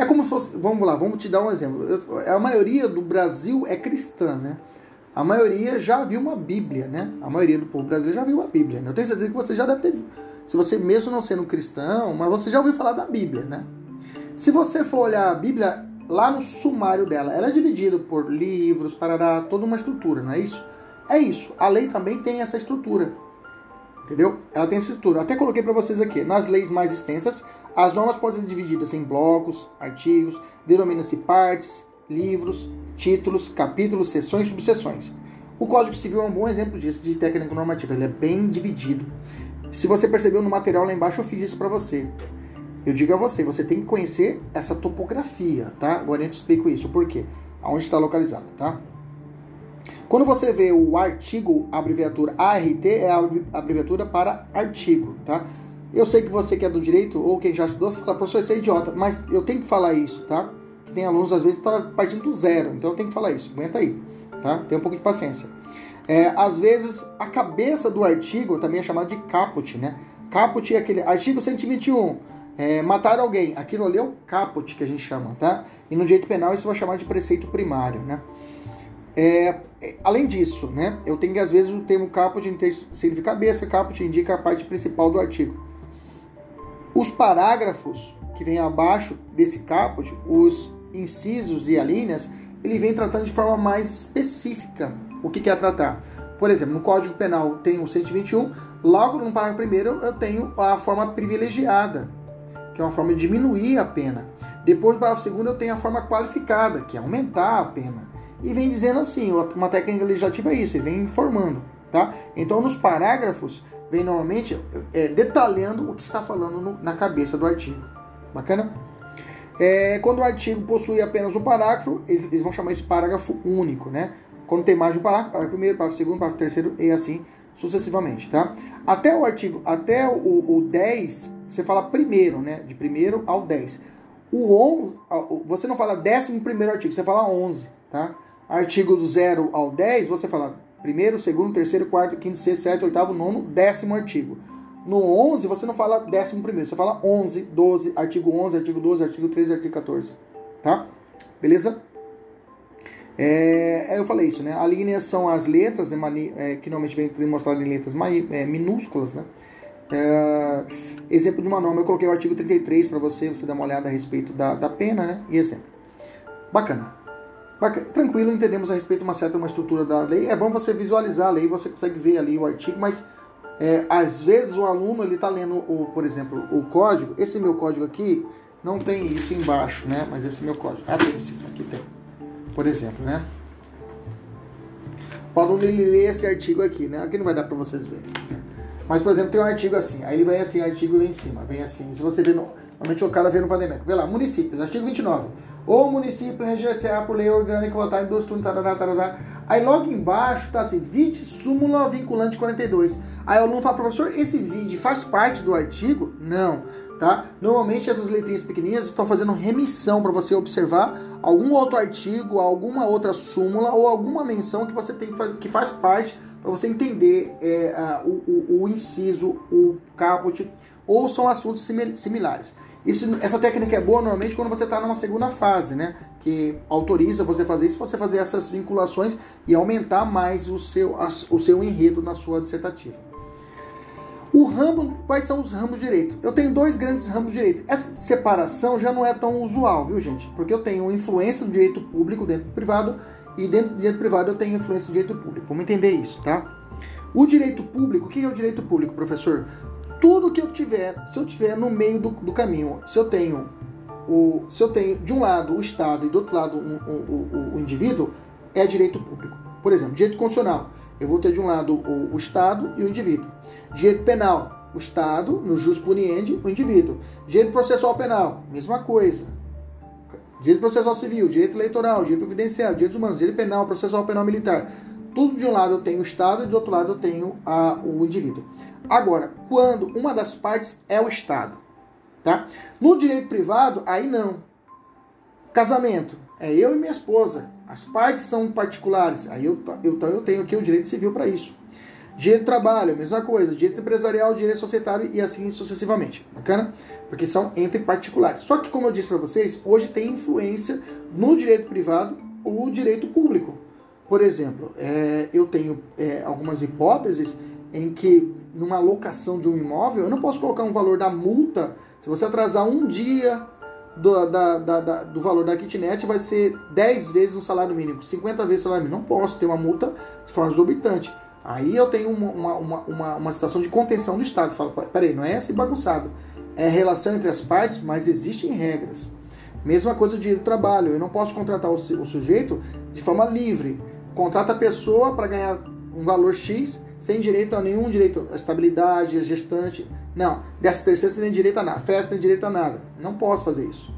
É como se fosse. Vamos lá, vamos te dar um exemplo. A maioria do Brasil é cristã, né? A maioria já viu uma Bíblia, né? A maioria do povo brasileiro já viu uma Bíblia. Né? Eu tenho certeza que você já deve ter. Se você, mesmo não sendo cristão, mas você já ouviu falar da Bíblia, né? Se você for olhar a Bíblia, lá no sumário dela, ela é dividida por livros, parará, toda uma estrutura, não é isso? É isso. A lei também tem essa estrutura. Entendeu? Ela tem essa estrutura. Até coloquei para vocês aqui. Nas leis mais extensas, as normas podem ser divididas em blocos, artigos, denomina-se partes, livros, títulos, capítulos, seções e subseções. O Código Civil é um bom exemplo disso, de técnica normativa. Ele é bem dividido. Se você percebeu no material lá embaixo, eu fiz isso para você. Eu digo a você, você tem que conhecer essa topografia, tá? Agora eu te explico isso. Por quê? Aonde está localizado, tá? Quando você vê o artigo, a abreviatura ART é a abreviatura para artigo, tá? Eu sei que você que é do direito ou quem já estudou, você fala, professor, você é idiota, mas eu tenho que falar isso, tá? Que tem alunos às vezes que tá partindo do zero, então eu tenho que falar isso. Aguenta aí, tá? Tem um pouco de paciência. É, às vezes a cabeça do artigo também é chamada de caput, né? Caput é aquele artigo 121. É, matar alguém, aquilo ali é o caput que a gente chama, tá? E no direito penal isso vai chamar de preceito primário, né? É, é, além disso, né, eu tenho que às vezes o termo caput significa cabeça, caput indica a parte principal do artigo. Os parágrafos que vem abaixo desse caput, os incisos e alíneas, ele vem tratando de forma mais específica o que quer tratar. Por exemplo, no Código Penal tem o 121, logo no parágrafo primeiro eu tenho a forma privilegiada, que é uma forma de diminuir a pena. Depois, no parágrafo segundo, eu tenho a forma qualificada, que é aumentar a pena e vem dizendo assim, uma técnica legislativa é isso, ele vem informando, tá? Então nos parágrafos vem normalmente é, detalhando o que está falando no, na cabeça do artigo, bacana? É, quando o artigo possui apenas um parágrafo, eles, eles, vão chamar isso de parágrafo único, né? Quando tem mais de um parágrafo, parágrafo primeiro, parágrafo segundo, parágrafo terceiro e assim sucessivamente, tá? Até o artigo, até o, o 10, você fala primeiro, né? De primeiro ao 10. O 11, você não fala décimo primeiro artigo, você fala 11, tá? artigo do 0 ao 10, você fala primeiro, segundo, terceiro, quarto, quinto, sexto, sétimo, oitavo, nono, décimo artigo. No 11, você não fala décimo primeiro, você fala 11, 12, artigo 11, artigo 12, artigo 13, artigo 14. Tá? Beleza? É, eu falei isso, né? A linha são as letras, né, é, que normalmente vem demonstrado em letras é, minúsculas, né? É, exemplo de uma norma, eu coloquei o artigo 33 para você, você dar uma olhada a respeito da, da pena, né? E exemplo. Bacana. Tranquilo, entendemos a respeito de uma certa uma estrutura da lei. É bom você visualizar a lei, você consegue ver ali o artigo, mas é, às vezes o aluno ele está lendo, o, por exemplo, o código. Esse meu código aqui não tem isso embaixo, né? Mas esse meu código. Ah, tem sim, aqui tem. Por exemplo, né? O aluno ele lê esse artigo aqui, né? Aqui não vai dar para vocês verem. Mas, por exemplo, tem um artigo assim. Aí vai assim, artigo vem em cima, vem assim. Se você ver no, normalmente o cara vê no Vademeco. Vê lá, municípios, artigo 29 o município reger-se-á por lei orgânica votar em duas turnos, tarará, tarará. Aí logo embaixo tá assim, vide súmula vinculante 42. Aí o aluno fala, professor, esse vide faz parte do artigo? Não, tá? Normalmente essas letrinhas pequenininhas estão fazendo remissão para você observar algum outro artigo, alguma outra súmula ou alguma menção que você tem que, fazer, que faz parte para você entender é, a, o, o, o, inciso, o caput, ou são assuntos similares. Isso, essa técnica é boa normalmente quando você está numa segunda fase, né? Que autoriza você fazer isso, você fazer essas vinculações e aumentar mais o seu, o seu enredo na sua dissertativa. O ramo, quais são os ramos de direito? Eu tenho dois grandes ramos de direito. Essa separação já não é tão usual, viu, gente? Porque eu tenho influência do direito público dentro do privado e dentro do direito privado eu tenho influência do direito público. Vamos entender isso, tá? O direito público, o que é o direito público, professor? Tudo que eu tiver, se eu tiver no meio do, do caminho, se eu tenho o, se eu tenho de um lado o Estado e do outro lado um, um, o, o indivíduo, é direito público. Por exemplo, direito constitucional, eu vou ter de um lado o, o Estado e o indivíduo. Direito penal, o Estado, no jus puniendi, o indivíduo. Direito processual penal, mesma coisa. Direito processual civil, direito eleitoral, direito previdenciário, direitos humanos, direito penal, processual penal militar. Tudo de um lado eu tenho o Estado e do outro lado eu tenho a, o indivíduo. Agora, quando uma das partes é o Estado, tá? No direito privado, aí não. Casamento, é eu e minha esposa. As partes são particulares. Aí eu, eu, então eu tenho aqui o direito civil para isso. Direito do trabalho, mesma coisa. Direito empresarial, direito societário e assim sucessivamente. Bacana? Porque são entre particulares. Só que, como eu disse para vocês, hoje tem influência no direito privado o direito público. Por exemplo, é, eu tenho é, algumas hipóteses em que numa locação de um imóvel, eu não posso colocar um valor da multa. Se você atrasar um dia do, da, da, da, do valor da kitnet, vai ser 10 vezes o salário mínimo, 50 vezes o salário mínimo. Não posso ter uma multa de forma exorbitante. Aí eu tenho uma, uma, uma, uma, situação de contenção do Estado. Fala, peraí, não é assim bagunçado. É relação entre as partes, mas existem regras. Mesma coisa de trabalho. Eu não posso contratar o, o sujeito de forma livre contrata a pessoa para ganhar um valor X sem direito a nenhum direito, a estabilidade, a gestante. Não, dessa terceira você tem direito a nada, festa tem direito a nada. Não posso fazer isso.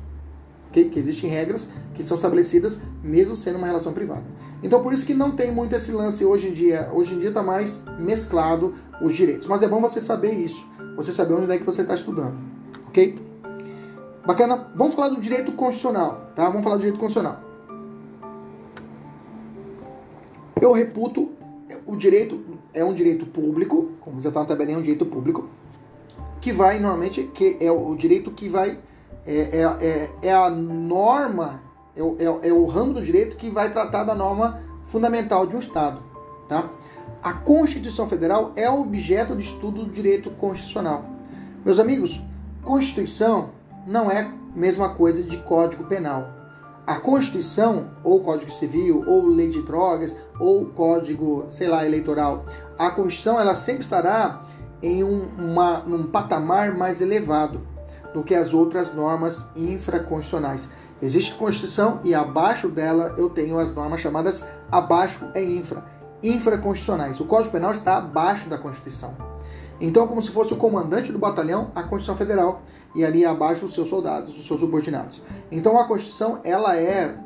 Okay? Que existem regras que são estabelecidas mesmo sendo uma relação privada. Então por isso que não tem muito esse lance hoje em dia. Hoje em dia está mais mesclado os direitos. Mas é bom você saber isso. Você saber onde é que você está estudando. Ok? Bacana? Vamos falar do direito constitucional. Tá? Vamos falar do direito constitucional. Eu reputo o direito é um direito público, como já está na tabelinha, é um direito público, que vai normalmente, que é o direito que vai, é, é, é, é a norma, é o, é, é o ramo do direito que vai tratar da norma fundamental de um Estado. Tá? A Constituição Federal é objeto de estudo do direito constitucional. Meus amigos, Constituição não é mesma coisa de Código Penal a Constituição, ou Código Civil, ou Lei de Drogas, ou Código, sei lá, eleitoral, a Constituição ela sempre estará em um, uma, um patamar mais elevado do que as outras normas infraconstitucionais. Existe a Constituição e abaixo dela eu tenho as normas chamadas abaixo é infra, infraconstitucionais. O Código Penal está abaixo da Constituição. Então, como se fosse o comandante do batalhão, a Constituição Federal, e ali abaixo os seus soldados, os seus subordinados. Então, a Constituição, ela é,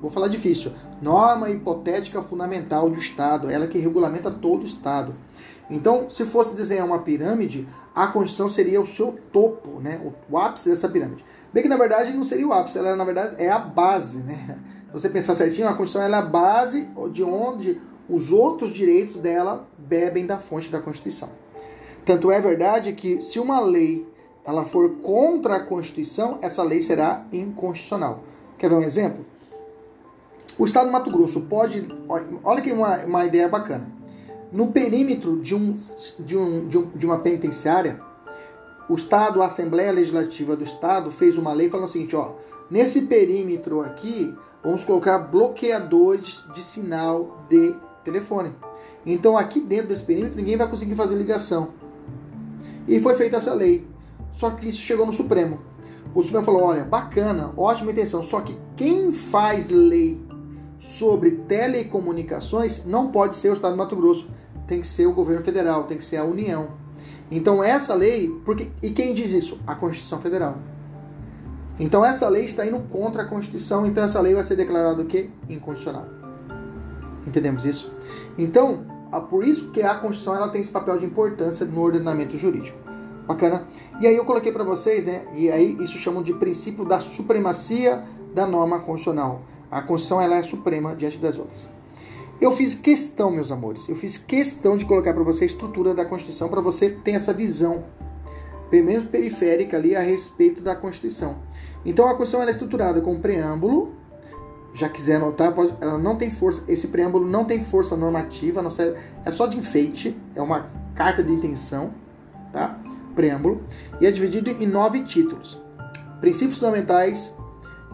vou falar difícil, norma hipotética fundamental do Estado, ela que regulamenta todo o Estado. Então, se fosse desenhar uma pirâmide, a Constituição seria o seu topo, né? o, o ápice dessa pirâmide. Bem que, na verdade, não seria o ápice, ela, na verdade, é a base. Né? Se você pensar certinho, a Constituição é a base de onde os outros direitos dela bebem da fonte da Constituição. Tanto é verdade que se uma lei ela for contra a Constituição, essa lei será inconstitucional. Quer ver um exemplo? O Estado do Mato Grosso pode. Olha que uma, uma ideia bacana. No perímetro de, um, de, um, de, um, de uma penitenciária, o Estado, a Assembleia Legislativa do Estado, fez uma lei falando o seguinte: ó, nesse perímetro aqui, vamos colocar bloqueadores de sinal de telefone. Então, aqui dentro desse perímetro, ninguém vai conseguir fazer ligação. E foi feita essa lei. Só que isso chegou no Supremo. O Supremo falou: olha, bacana, ótima intenção, só que quem faz lei sobre telecomunicações não pode ser o Estado do Mato Grosso, tem que ser o governo federal, tem que ser a União. Então essa lei, porque e quem diz isso? A Constituição Federal. Então essa lei está indo contra a Constituição, então essa lei vai ser declarada o quê? Inconstitucional. Entendemos isso? Então, por isso que a Constituição ela tem esse papel de importância no ordenamento jurídico. Bacana? E aí eu coloquei para vocês, né? E aí isso chamam de princípio da supremacia da norma constitucional. A Constituição ela é suprema diante das outras. Eu fiz questão, meus amores, eu fiz questão de colocar para você a estrutura da Constituição para você ter essa visão, pelo menos periférica ali a respeito da Constituição. Então a Constituição ela é estruturada com preâmbulo, já quiser anotar, pode, ela não tem força, esse preâmbulo não tem força normativa, não serve, é só de enfeite, é uma carta de intenção, tá? Preâmbulo, e é dividido em nove títulos: Princípios Fundamentais,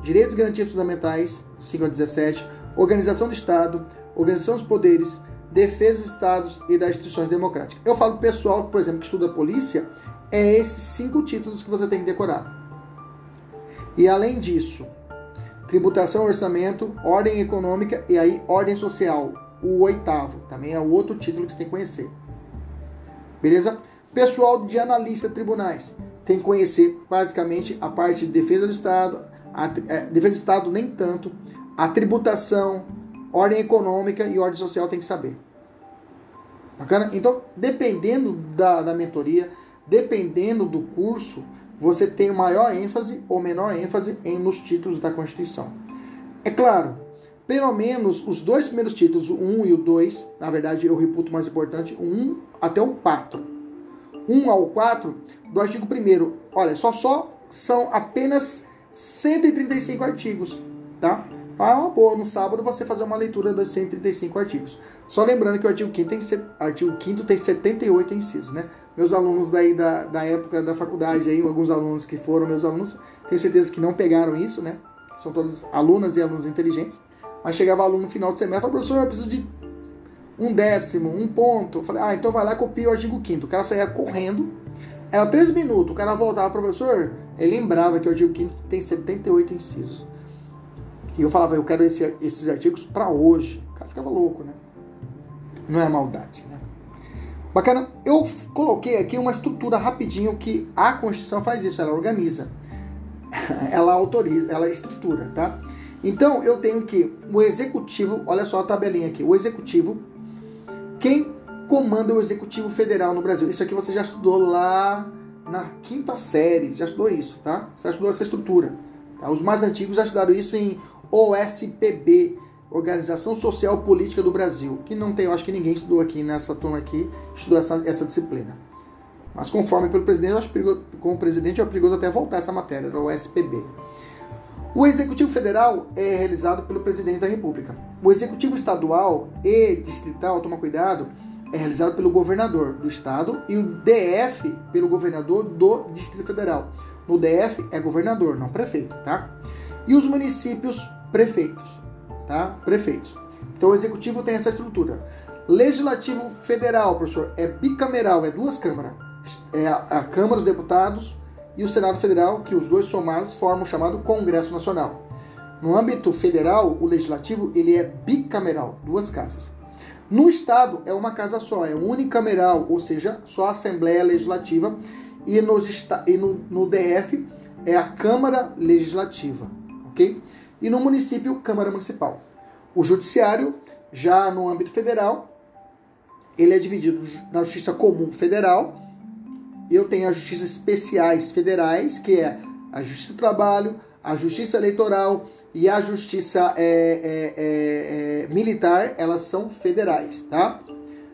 Direitos e Garantias Fundamentais, 5 a 17, Organização do Estado, Organização dos Poderes, Defesa dos Estados e das Instituições Democráticas. Eu falo pessoal, por exemplo, que estuda polícia, é esses cinco títulos que você tem que decorar. E além disso, tributação, orçamento, ordem econômica e aí ordem social, o oitavo, também é outro título que você tem que conhecer. Beleza? Pessoal de analista tribunais tem que conhecer basicamente a parte de defesa do Estado, a, é, defesa do Estado nem tanto, a tributação, ordem econômica e ordem social tem que saber. Bacana? Então, dependendo da, da mentoria, dependendo do curso, você tem maior ênfase ou menor ênfase em, nos títulos da Constituição. É claro, pelo menos os dois primeiros títulos, o 1 e o 2, na verdade eu reputo mais importante, o 1 até o 4. 1 ao 4 do artigo 1 Olha, só, só são apenas 135 artigos, tá? Ah, é uma boa, no sábado você fazer uma leitura dos 135 artigos. Só lembrando que o artigo 5 tem, artigo 5 tem 78 incisos, né? Meus alunos daí da, da época da faculdade, aí, alguns alunos que foram meus alunos, tenho certeza que não pegaram isso, né? São todos alunas e alunos inteligentes. Mas chegava aluno no final de semestre e falava, professor, eu preciso de um décimo, um ponto. Eu falei, ah, então vai lá e copia o artigo 5 O cara saía correndo, era 13 minutos, o cara voltava, professor, ele lembrava que o artigo 5 tem 78 incisos. E eu falava, eu quero esse, esses artigos para hoje. O cara ficava louco, né? Não é maldade, né? Bacana. Eu coloquei aqui uma estrutura rapidinho que a Constituição faz isso, ela organiza. ela autoriza, ela estrutura, tá? Então, eu tenho que o executivo, olha só a tabelinha aqui, o executivo, quem comanda o executivo federal no Brasil? Isso aqui você já estudou lá na quinta série, já estudou isso, tá? Você já estudou essa estrutura. Tá? Os mais antigos já estudaram isso em OSPB, Organização Social Política do Brasil, que não tem, eu acho que ninguém estudou aqui nessa turma aqui, estudou essa, essa disciplina. Mas conforme pelo presidente, eu acho perigoso, com o presidente é perigoso até voltar essa matéria, o OSPB. O Executivo Federal é realizado pelo Presidente da República. O Executivo Estadual e Distrital, toma cuidado, é realizado pelo governador do estado e o DF pelo governador do Distrito Federal. No DF é governador, não prefeito, tá? E os municípios prefeitos, tá? Prefeitos. Então o executivo tem essa estrutura. Legislativo federal, professor, é bicameral, é duas câmaras. É a, Câmara dos Deputados e o Senado Federal, que os dois somados formam o chamado Congresso Nacional. No âmbito federal, o legislativo ele é bicameral, duas casas. No estado é uma casa só, é unicameral, ou seja, só a Assembleia Legislativa e, nos, e no, no DF é a Câmara Legislativa ok? E no município, Câmara Municipal. O Judiciário, já no âmbito federal, ele é dividido na Justiça Comum Federal. Eu tenho as Justiças Especiais Federais, que é a Justiça do Trabalho, a Justiça Eleitoral e a Justiça é, é, é, é Militar, elas são federais, tá?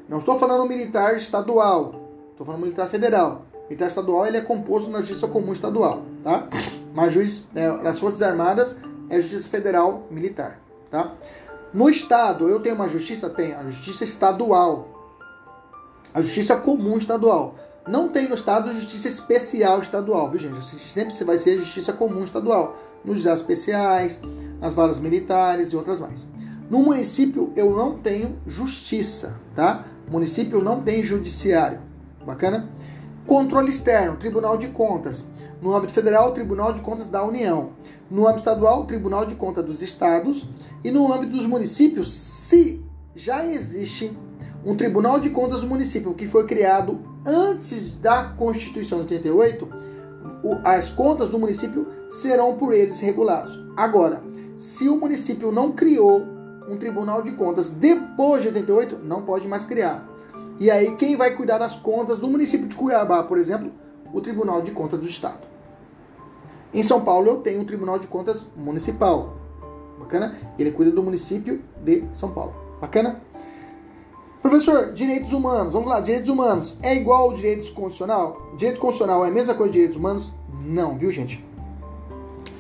Não estou falando militar estadual, estou falando militar federal. Militar estadual ele é composto na Justiça Comum Estadual, tá? Mas juiz, é, nas Forças Armadas é Justiça Federal Militar, tá? No Estado, eu tenho uma justiça? Tem a Justiça Estadual, a Justiça Comum Estadual. Não tem no Estado Justiça Especial Estadual, viu gente? Sempre vai ser Justiça Comum Estadual, nos juizados especiais, nas varas militares e outras mais. No município, eu não tenho justiça, tá? Município não tem judiciário. Bacana? Controle externo, Tribunal de Contas. No âmbito federal, Tribunal de Contas da União. No âmbito estadual, o Tribunal de Contas dos Estados. E no âmbito dos municípios, se já existe um Tribunal de Contas do município que foi criado antes da Constituição de 88, as contas do município serão por eles regulados. Agora, se o município não criou um Tribunal de Contas depois de 88, não pode mais criar. E aí, quem vai cuidar das contas do município de Cuiabá, por exemplo? O Tribunal de Contas do Estado. Em São Paulo eu tenho o Tribunal de Contas Municipal. Bacana? Ele cuida do município de São Paulo. Bacana? Professor, direitos humanos. Vamos lá, direitos humanos. É igual ao direito constitucional? Direito constitucional é a mesma coisa de direitos humanos? Não, viu, gente?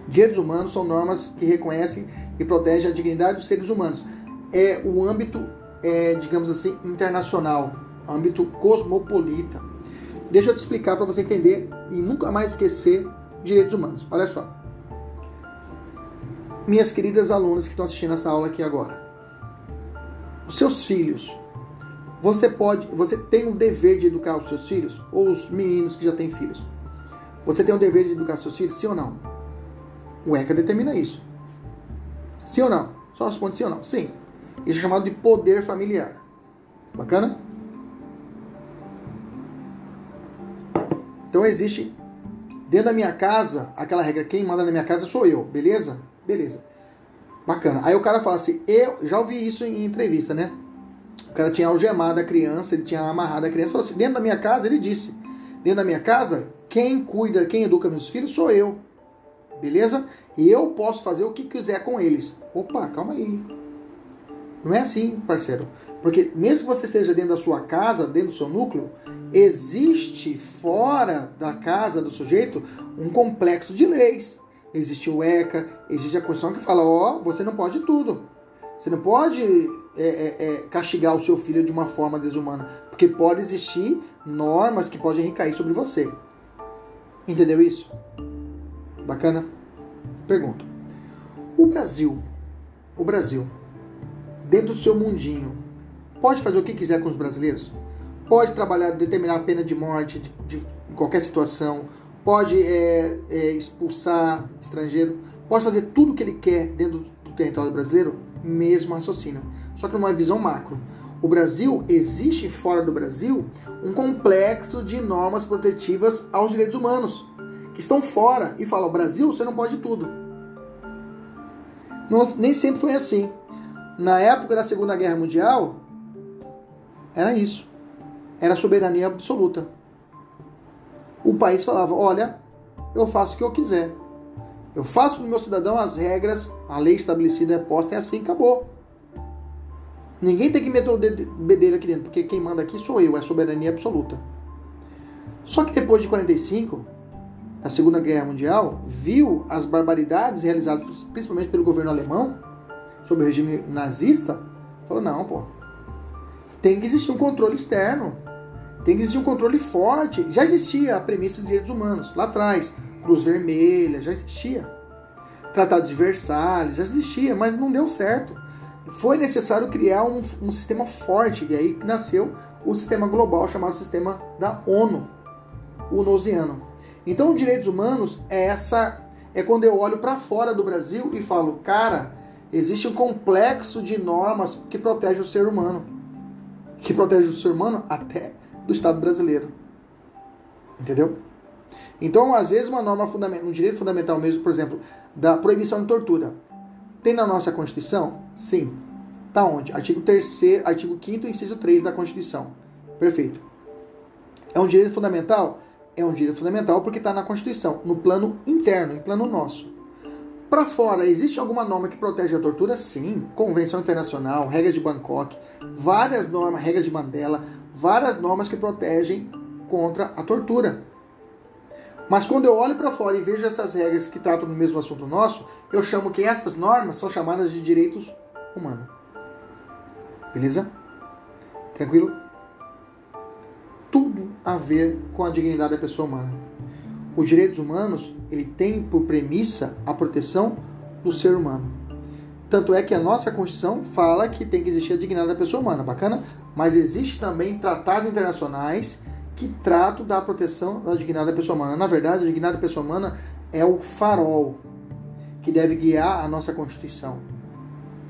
Direitos humanos são normas que reconhecem e protegem a dignidade dos seres humanos. É o âmbito, é, digamos assim, internacional, âmbito cosmopolita. Deixa eu te explicar para você entender e nunca mais esquecer direitos humanos. Olha só. Minhas queridas alunas que estão assistindo essa aula aqui agora. Os seus filhos, você pode, você tem o dever de educar os seus filhos ou os meninos que já têm filhos? Você tem o dever de educar seus filhos, sim ou não? O ECA determina isso. Sim ou não? Só responde sim ou não. Sim. Isso é chamado de poder familiar. Bacana? Então existe dentro da minha casa aquela regra: quem manda na minha casa sou eu, beleza? Beleza. Bacana. Aí o cara fala assim: eu já ouvi isso em entrevista, né? O cara tinha algemado a criança, ele tinha amarrado a criança. Falou assim: dentro da minha casa, ele disse: dentro da minha casa, quem cuida, quem educa meus filhos sou eu. Beleza? E eu posso fazer o que quiser com eles. Opa, calma aí. Não é assim, parceiro. Porque mesmo que você esteja dentro da sua casa, dentro do seu núcleo, existe fora da casa do sujeito um complexo de leis. Existe o ECA, existe a Constituição que fala, ó, oh, você não pode tudo. Você não pode é, é, é, castigar o seu filho de uma forma desumana, porque pode existir normas que podem recair sobre você. Entendeu isso? Bacana? Pergunto. O Brasil, o Brasil, dentro do seu mundinho, pode fazer o que quiser com os brasileiros? Pode trabalhar, determinar a pena de morte de, de em qualquer situação, pode é, é, expulsar estrangeiro, pode fazer tudo o que ele quer dentro do território brasileiro? Mesmo raciocínio. Só que numa visão macro. O Brasil, existe fora do Brasil um complexo de normas protetivas aos direitos humanos, que estão fora e falam: Brasil, você não pode tudo. Não, nem sempre foi assim. Na época da Segunda Guerra Mundial, era isso. Era soberania absoluta. O país falava: olha, eu faço o que eu quiser. Eu faço com o meu cidadão as regras, a lei estabelecida é posta, é assim, acabou. Ninguém tem que meter o bedelho aqui dentro, porque quem manda aqui sou eu, é soberania absoluta. Só que depois de 45, a Segunda Guerra Mundial, viu as barbaridades realizadas principalmente pelo governo alemão sobre o regime nazista, falou: não, pô, tem que existir um controle externo, tem que existir um controle forte. Já existia a premissa de direitos humanos lá atrás, Cruz Vermelha, já existia. Tratado de Versalhes, já existia, mas não deu certo. Foi necessário criar um, um sistema forte, e aí nasceu o sistema global chamado sistema da ONU, o onosiano. Então, direitos humanos é essa é quando eu olho para fora do Brasil e falo, cara, existe um complexo de normas que protege o ser humano, que protege o ser humano até do Estado brasileiro, entendeu? Então, às vezes, uma norma fundamental, um direito fundamental mesmo, por exemplo, da proibição de tortura, tem na nossa Constituição? Sim. Tá onde? Artigo 3 artigo 5 inciso 3 da Constituição. Perfeito. É um direito fundamental? é um direito fundamental porque está na Constituição, no plano interno, em plano nosso. Para fora, existe alguma norma que protege a tortura? Sim. Convenção Internacional, regras de Bangkok, várias normas, regras de Mandela, várias normas que protegem contra a tortura. Mas quando eu olho para fora e vejo essas regras que tratam do mesmo assunto nosso, eu chamo que essas normas são chamadas de direitos humanos. Beleza? Tranquilo? tudo a ver com a dignidade da pessoa humana. Os direitos humanos, ele tem por premissa a proteção do ser humano. Tanto é que a nossa Constituição fala que tem que existir a dignidade da pessoa humana, bacana? Mas existe também tratados internacionais que tratam da proteção da dignidade da pessoa humana. Na verdade, a dignidade da pessoa humana é o farol que deve guiar a nossa Constituição.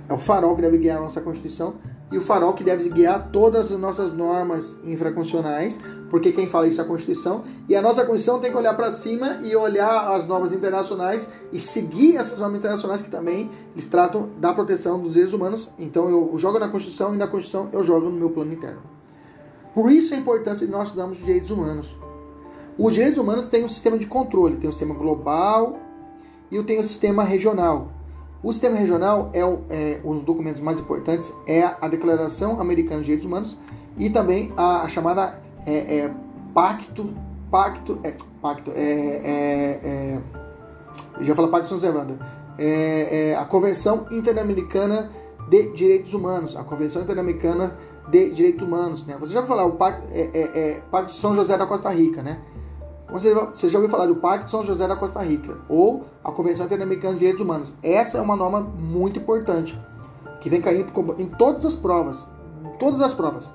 É o farol que deve guiar a nossa Constituição e o farol que deve guiar todas as nossas normas infraconstitucionais, porque quem fala isso é a Constituição, e a nossa Constituição tem que olhar para cima e olhar as normas internacionais e seguir essas normas internacionais que também eles tratam da proteção dos direitos humanos. Então eu jogo na Constituição e na Constituição eu jogo no meu plano interno. Por isso a importância de nós estudarmos os direitos humanos. Os direitos humanos têm um sistema de controle, tem um sistema global e tem um sistema regional. O sistema regional é, é um dos documentos mais importantes é a Declaração Americana de Direitos Humanos e também a, a chamada é, é, Pacto Pacto é, Pacto é, é, é já falei Pacto São Servanda é, é, a Convenção Interamericana de Direitos Humanos a Convenção Interamericana de Direitos Humanos né? Você já vai falar o Pacto é, é, é Pacto São José da Costa Rica né você, já ouviu falar do Pacto de São José da Costa Rica ou a Convenção Interamericana de Direitos Humanos. Essa é uma norma muito importante que vem caindo em todas as provas, todas as provas,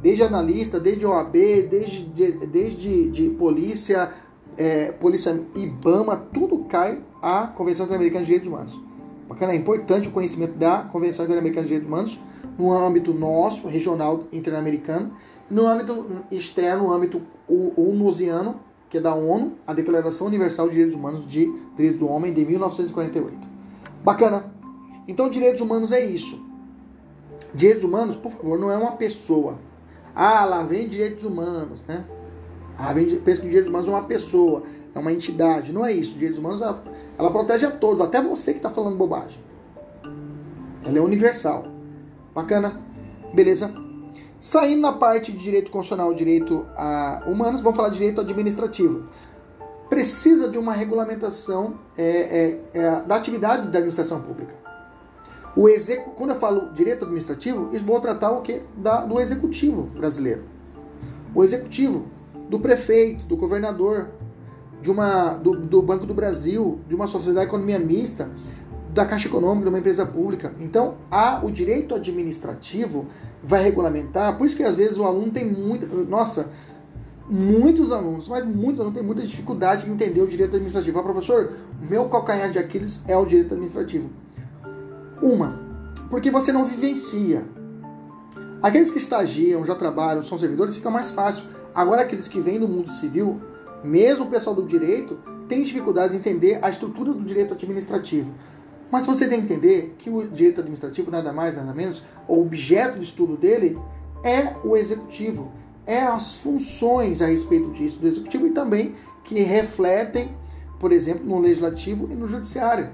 desde analista, desde OAB, desde, desde de polícia, é, polícia IBAMA, tudo cai a Convenção Interamericana de Direitos Humanos. Bacana, é importante o conhecimento da Convenção Interamericana de Direitos Humanos no âmbito nosso, regional interamericano, no âmbito externo, no âmbito unusiano, que é da ONU, a Declaração Universal de Direitos Humanos de Direitos do Homem de 1948. Bacana. Então, direitos humanos é isso. Direitos humanos, por favor, não é uma pessoa. Ah, lá vem direitos humanos, né? Ah, vem, pensa que direitos humanos é uma pessoa, é uma entidade. Não é isso. Direitos humanos, ela, ela protege a todos, até você que está falando bobagem. Ela é universal. Bacana? Beleza? Saindo na parte de direito constitucional, direito a humanos, vamos falar de direito administrativo. Precisa de uma regulamentação é, é, é, da atividade da administração pública. O execu... Quando eu falo direito administrativo, eu vou tratar o quê? Da, do executivo brasileiro. O executivo, do prefeito, do governador, de uma, do, do Banco do Brasil, de uma sociedade de economia mista, da Caixa Econômica, de uma empresa pública. Então, há o direito administrativo vai regulamentar, por isso que às vezes o aluno tem muita. Nossa, muitos alunos, mas muitos alunos têm muita dificuldade de entender o direito administrativo. Ah, professor, meu calcanhar de Aquiles é o direito administrativo. Uma, porque você não vivencia. Aqueles que estagiam, já trabalham, são servidores, fica mais fácil. Agora, aqueles que vêm do mundo civil, mesmo o pessoal do direito, tem dificuldade em entender a estrutura do direito administrativo. Mas você tem que entender que o direito administrativo, nada mais, nada menos, o objeto de estudo dele é o executivo, é as funções a respeito disso do executivo e também que refletem, por exemplo, no legislativo e no judiciário.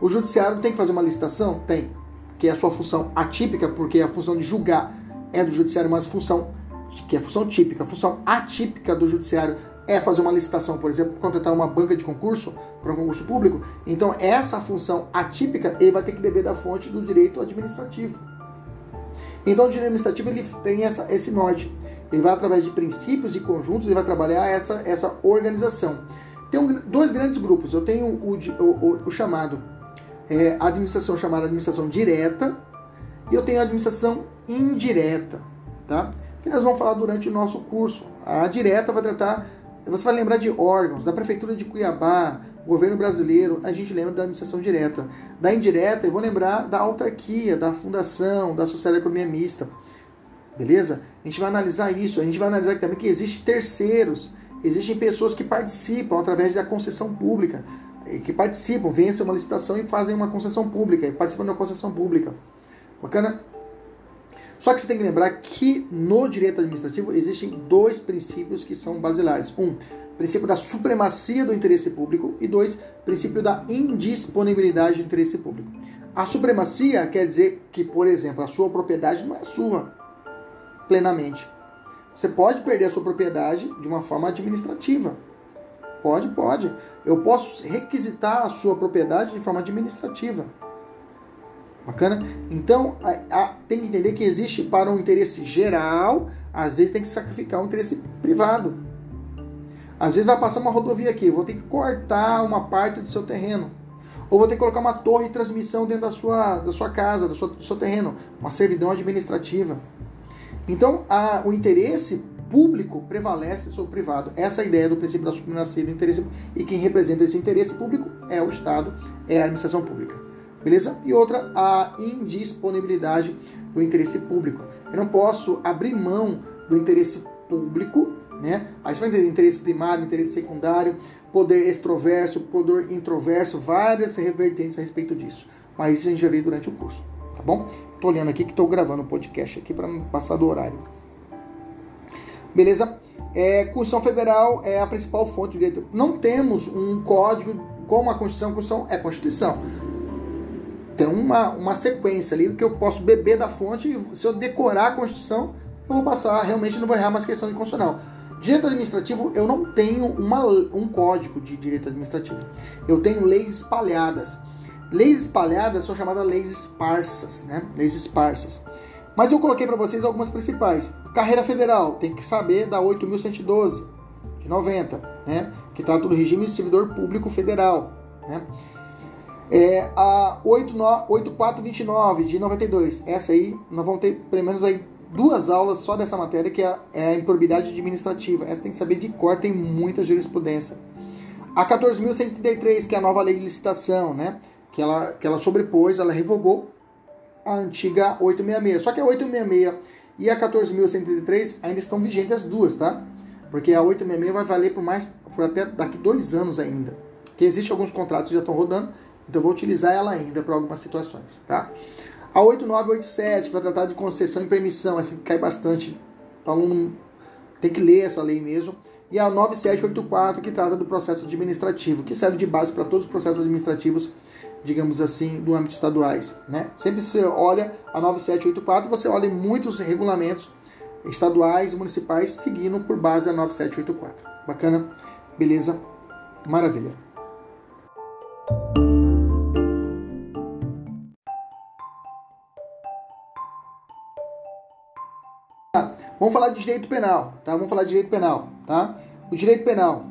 O judiciário tem que fazer uma licitação? Tem, que é a sua função atípica, porque a função de julgar é do judiciário, mas função que é a função típica, a função atípica do judiciário é fazer uma licitação, por exemplo, contratar uma banca de concurso para um concurso público, então essa função atípica ele vai ter que beber da fonte do direito administrativo. Então o direito administrativo ele tem essa, esse norte. Ele vai através de princípios e conjuntos, ele vai trabalhar essa, essa organização. Tem um, dois grandes grupos. Eu tenho o, o, o, o chamado é, administração chamada administração direta e eu tenho a administração indireta, tá? Que nós vamos falar durante o nosso curso. A direta vai tratar você vai lembrar de órgãos, da Prefeitura de Cuiabá, governo brasileiro, a gente lembra da administração direta. Da indireta, eu vou lembrar da autarquia, da fundação, da sociedade economia mista. Beleza? A gente vai analisar isso, a gente vai analisar também que existem terceiros, existem pessoas que participam através da concessão pública, que participam, vencem uma licitação e fazem uma concessão pública, e participam de uma concessão pública. Bacana? Só que você tem que lembrar que no direito administrativo existem dois princípios que são basilares. Um, princípio da supremacia do interesse público e dois, princípio da indisponibilidade do interesse público. A supremacia quer dizer que, por exemplo, a sua propriedade não é sua plenamente. Você pode perder a sua propriedade de uma forma administrativa. Pode, pode. Eu posso requisitar a sua propriedade de forma administrativa. Bacana? Então, a, a, tem que entender que existe para um interesse geral, às vezes tem que sacrificar um interesse privado. Às vezes vai passar uma rodovia aqui, vou ter que cortar uma parte do seu terreno. Ou vou ter que colocar uma torre de transmissão dentro da sua, da sua casa, do seu, do seu terreno. Uma servidão administrativa. Então, a, o interesse público prevalece sobre o privado. Essa é a ideia do princípio da supremacia do interesse. E quem representa esse interesse público é o Estado, é a administração pública beleza? E outra, a indisponibilidade do interesse público. Eu não posso abrir mão do interesse público, né? Aí você vai entender interesse primário, interesse secundário, poder extroverso, poder introverso, várias revertentes a respeito disso. Mas isso a gente vai ver durante o curso, tá bom? Estou olhando aqui que estou gravando o podcast aqui para não passar do horário. Beleza? É, Constituição Federal é a principal fonte de direito. Não temos um código como a Constituição. A Constituição é Constituição tem uma, uma sequência ali que eu posso beber da fonte e se eu decorar a Constituição, eu vou passar, realmente não vou errar mais questão de constitucional. Direito administrativo, eu não tenho uma, um código de direito administrativo. Eu tenho leis espalhadas. Leis espalhadas são chamadas leis esparsas, né? Leis esparsas. Mas eu coloquei para vocês algumas principais. Carreira federal, tem que saber da 8.112 de 90, né? Que trata do regime de servidor público federal, né? É, a 8429 de 92, essa aí, nós vamos ter pelo menos aí duas aulas só dessa matéria, que é, é a improbidade administrativa. Essa tem que saber de cor, tem muita jurisprudência. A 14.133, que é a nova lei de licitação, né? Que ela, que ela sobrepôs, ela revogou a antiga 866. Só que a 866 e a 14.133 ainda estão vigentes as duas, tá? Porque a 866 vai valer por mais por até daqui dois anos ainda. Que existe alguns contratos que já estão rodando, então eu vou utilizar ela ainda para algumas situações, tá? A 8987, que vai tratar de concessão e permissão, essa que cai bastante, o aluno tem que ler essa lei mesmo. E a 9784, que trata do processo administrativo, que serve de base para todos os processos administrativos, digamos assim, do âmbito estaduais. Né? Sempre você olha a 9784, você olha muitos regulamentos estaduais e municipais seguindo por base a 9784. Bacana? Beleza? Maravilha. Vamos falar de direito penal, tá? Vamos falar de direito penal, tá? O direito penal.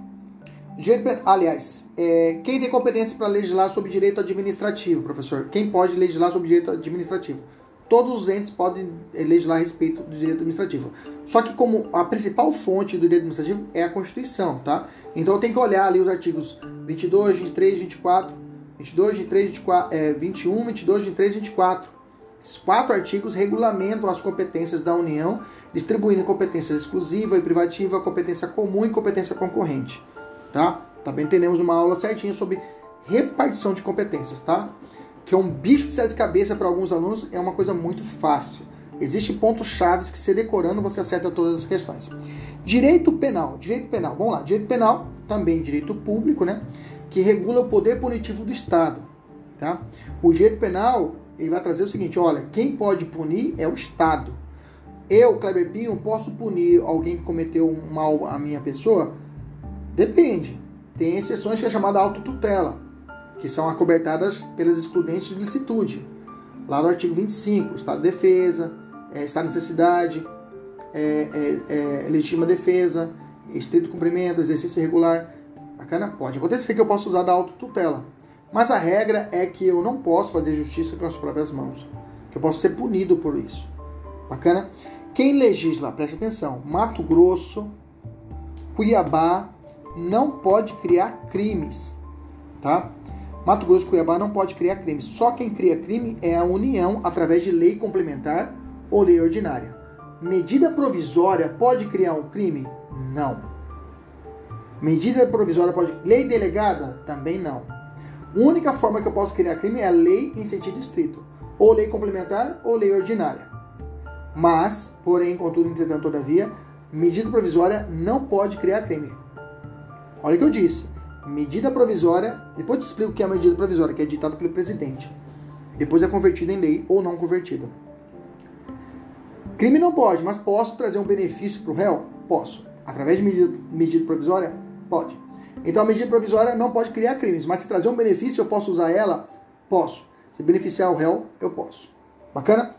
O direito aliás, é, quem tem competência para legislar sobre direito administrativo, professor? Quem pode legislar sobre direito administrativo? Todos os entes podem é, legislar a respeito do direito administrativo. Só que como a principal fonte do direito administrativo é a Constituição, tá? Então tenho que olhar ali os artigos 22, 23, 24, 22, 23, 24, é, 21, 22, 23, 24. Esses quatro artigos regulamentam as competências da União distribuindo competência exclusiva e privativa, competência comum e competência concorrente, tá? Também teremos uma aula certinha sobre repartição de competências, tá? Que é um bicho de sete cabeça para alguns alunos, é uma coisa muito fácil. Existem pontos chaves que se decorando você acerta todas as questões. Direito penal, direito penal, vamos lá, direito penal, também direito público, né? Que regula o poder punitivo do Estado, tá? O direito penal, ele vai trazer o seguinte, olha, quem pode punir é o Estado. Eu, Kleber Pinho, posso punir alguém que cometeu um mal à minha pessoa? Depende. Tem exceções que é chamada autotutela, que são acobertadas pelas excludentes de licitude. Lá no artigo 25, estado de defesa, é, estado de necessidade, é, é, é, legítima defesa, estrito cumprimento, exercício irregular. Bacana? Pode acontecer que eu possa usar da autotutela. Mas a regra é que eu não posso fazer justiça com as próprias mãos. Que eu posso ser punido por isso. Bacana? Quem legisla, preste atenção, Mato Grosso, Cuiabá não pode criar crimes, tá? Mato Grosso e Cuiabá não pode criar crimes. Só quem cria crime é a União através de lei complementar ou lei ordinária. Medida provisória pode criar um crime? Não. Medida provisória pode. Lei delegada? Também não. Única forma que eu posso criar crime é a lei em sentido estrito. Ou lei complementar ou lei ordinária. Mas, porém, contudo, entretanto, todavia, medida provisória não pode criar crime. Olha o que eu disse. Medida provisória, depois te explico o que é a medida provisória, que é ditada pelo presidente. Depois é convertida em lei ou não convertida. Crime não pode, mas posso trazer um benefício para o réu? Posso. Através de medida, medida provisória? Pode. Então a medida provisória não pode criar crimes, mas se trazer um benefício, eu posso usar ela? Posso. Se beneficiar o réu, eu posso. Bacana?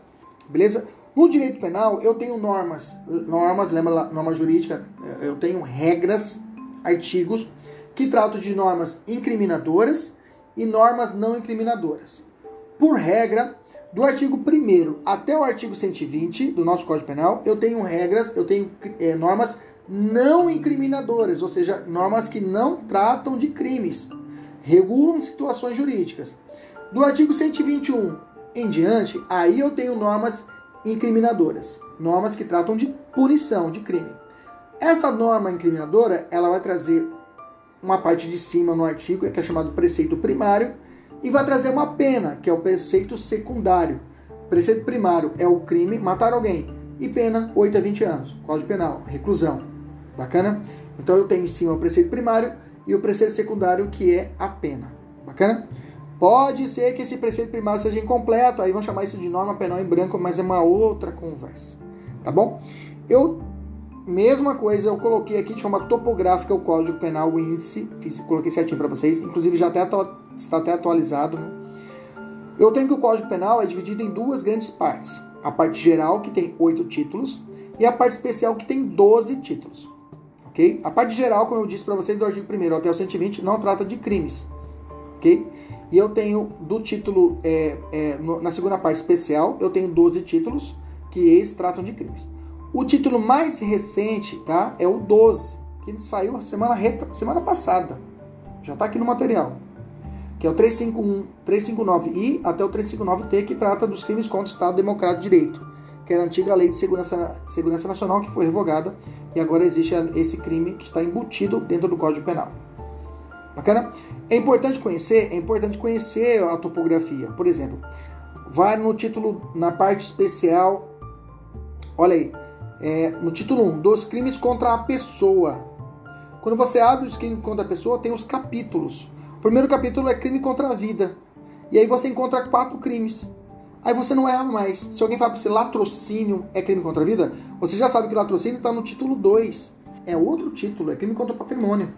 Beleza? No direito penal, eu tenho normas, normas, lembra norma jurídica, eu tenho regras, artigos que tratam de normas incriminadoras e normas não incriminadoras. Por regra, do artigo 1 até o artigo 120 do nosso Código Penal, eu tenho regras, eu tenho é, normas não incriminadoras, ou seja, normas que não tratam de crimes, regulam situações jurídicas. Do artigo 121 em diante, aí eu tenho normas incriminadoras, normas que tratam de punição, de crime. Essa norma incriminadora, ela vai trazer uma parte de cima no artigo, que é chamado preceito primário, e vai trazer uma pena, que é o preceito secundário. Preceito primário é o crime, matar alguém, e pena 8 a 20 anos, Código Penal, reclusão. Bacana? Então eu tenho em cima o preceito primário e o preceito secundário, que é a pena. Bacana? Pode ser que esse preceito primário seja incompleto, aí vão chamar isso de norma penal em branco, mas é uma outra conversa, tá bom? Eu, mesma coisa, eu coloquei aqui de forma topográfica o Código Penal, o índice, fiz, coloquei certinho para vocês, inclusive já até está até atualizado. Né? Eu tenho que o Código Penal é dividido em duas grandes partes. A parte geral, que tem oito títulos, e a parte especial, que tem 12 títulos. Ok? A parte geral, como eu disse para vocês, do artigo 1 até o 120, não trata de crimes. Ok? E eu tenho do título, é, é, no, na segunda parte especial, eu tenho 12 títulos que eles tratam de crimes. O título mais recente, tá? É o 12, que saiu semana, semana passada. Já está aqui no material. Que é o 351, 359I até o 359T, que trata dos crimes contra o Estado Democrático de Direito. Que era a antiga Lei de Segurança, Segurança Nacional, que foi revogada, e agora existe esse crime que está embutido dentro do Código Penal. Bacana? É importante conhecer, é importante conhecer a topografia. Por exemplo, vai no título, na parte especial, olha aí, é, no título 1, dos crimes contra a pessoa. Quando você abre os crimes contra a pessoa, tem os capítulos. O primeiro capítulo é crime contra a vida. E aí você encontra quatro crimes. Aí você não erra mais. Se alguém fala para você latrocínio é crime contra a vida, você já sabe que latrocínio está no título 2. É outro título, é crime contra o patrimônio.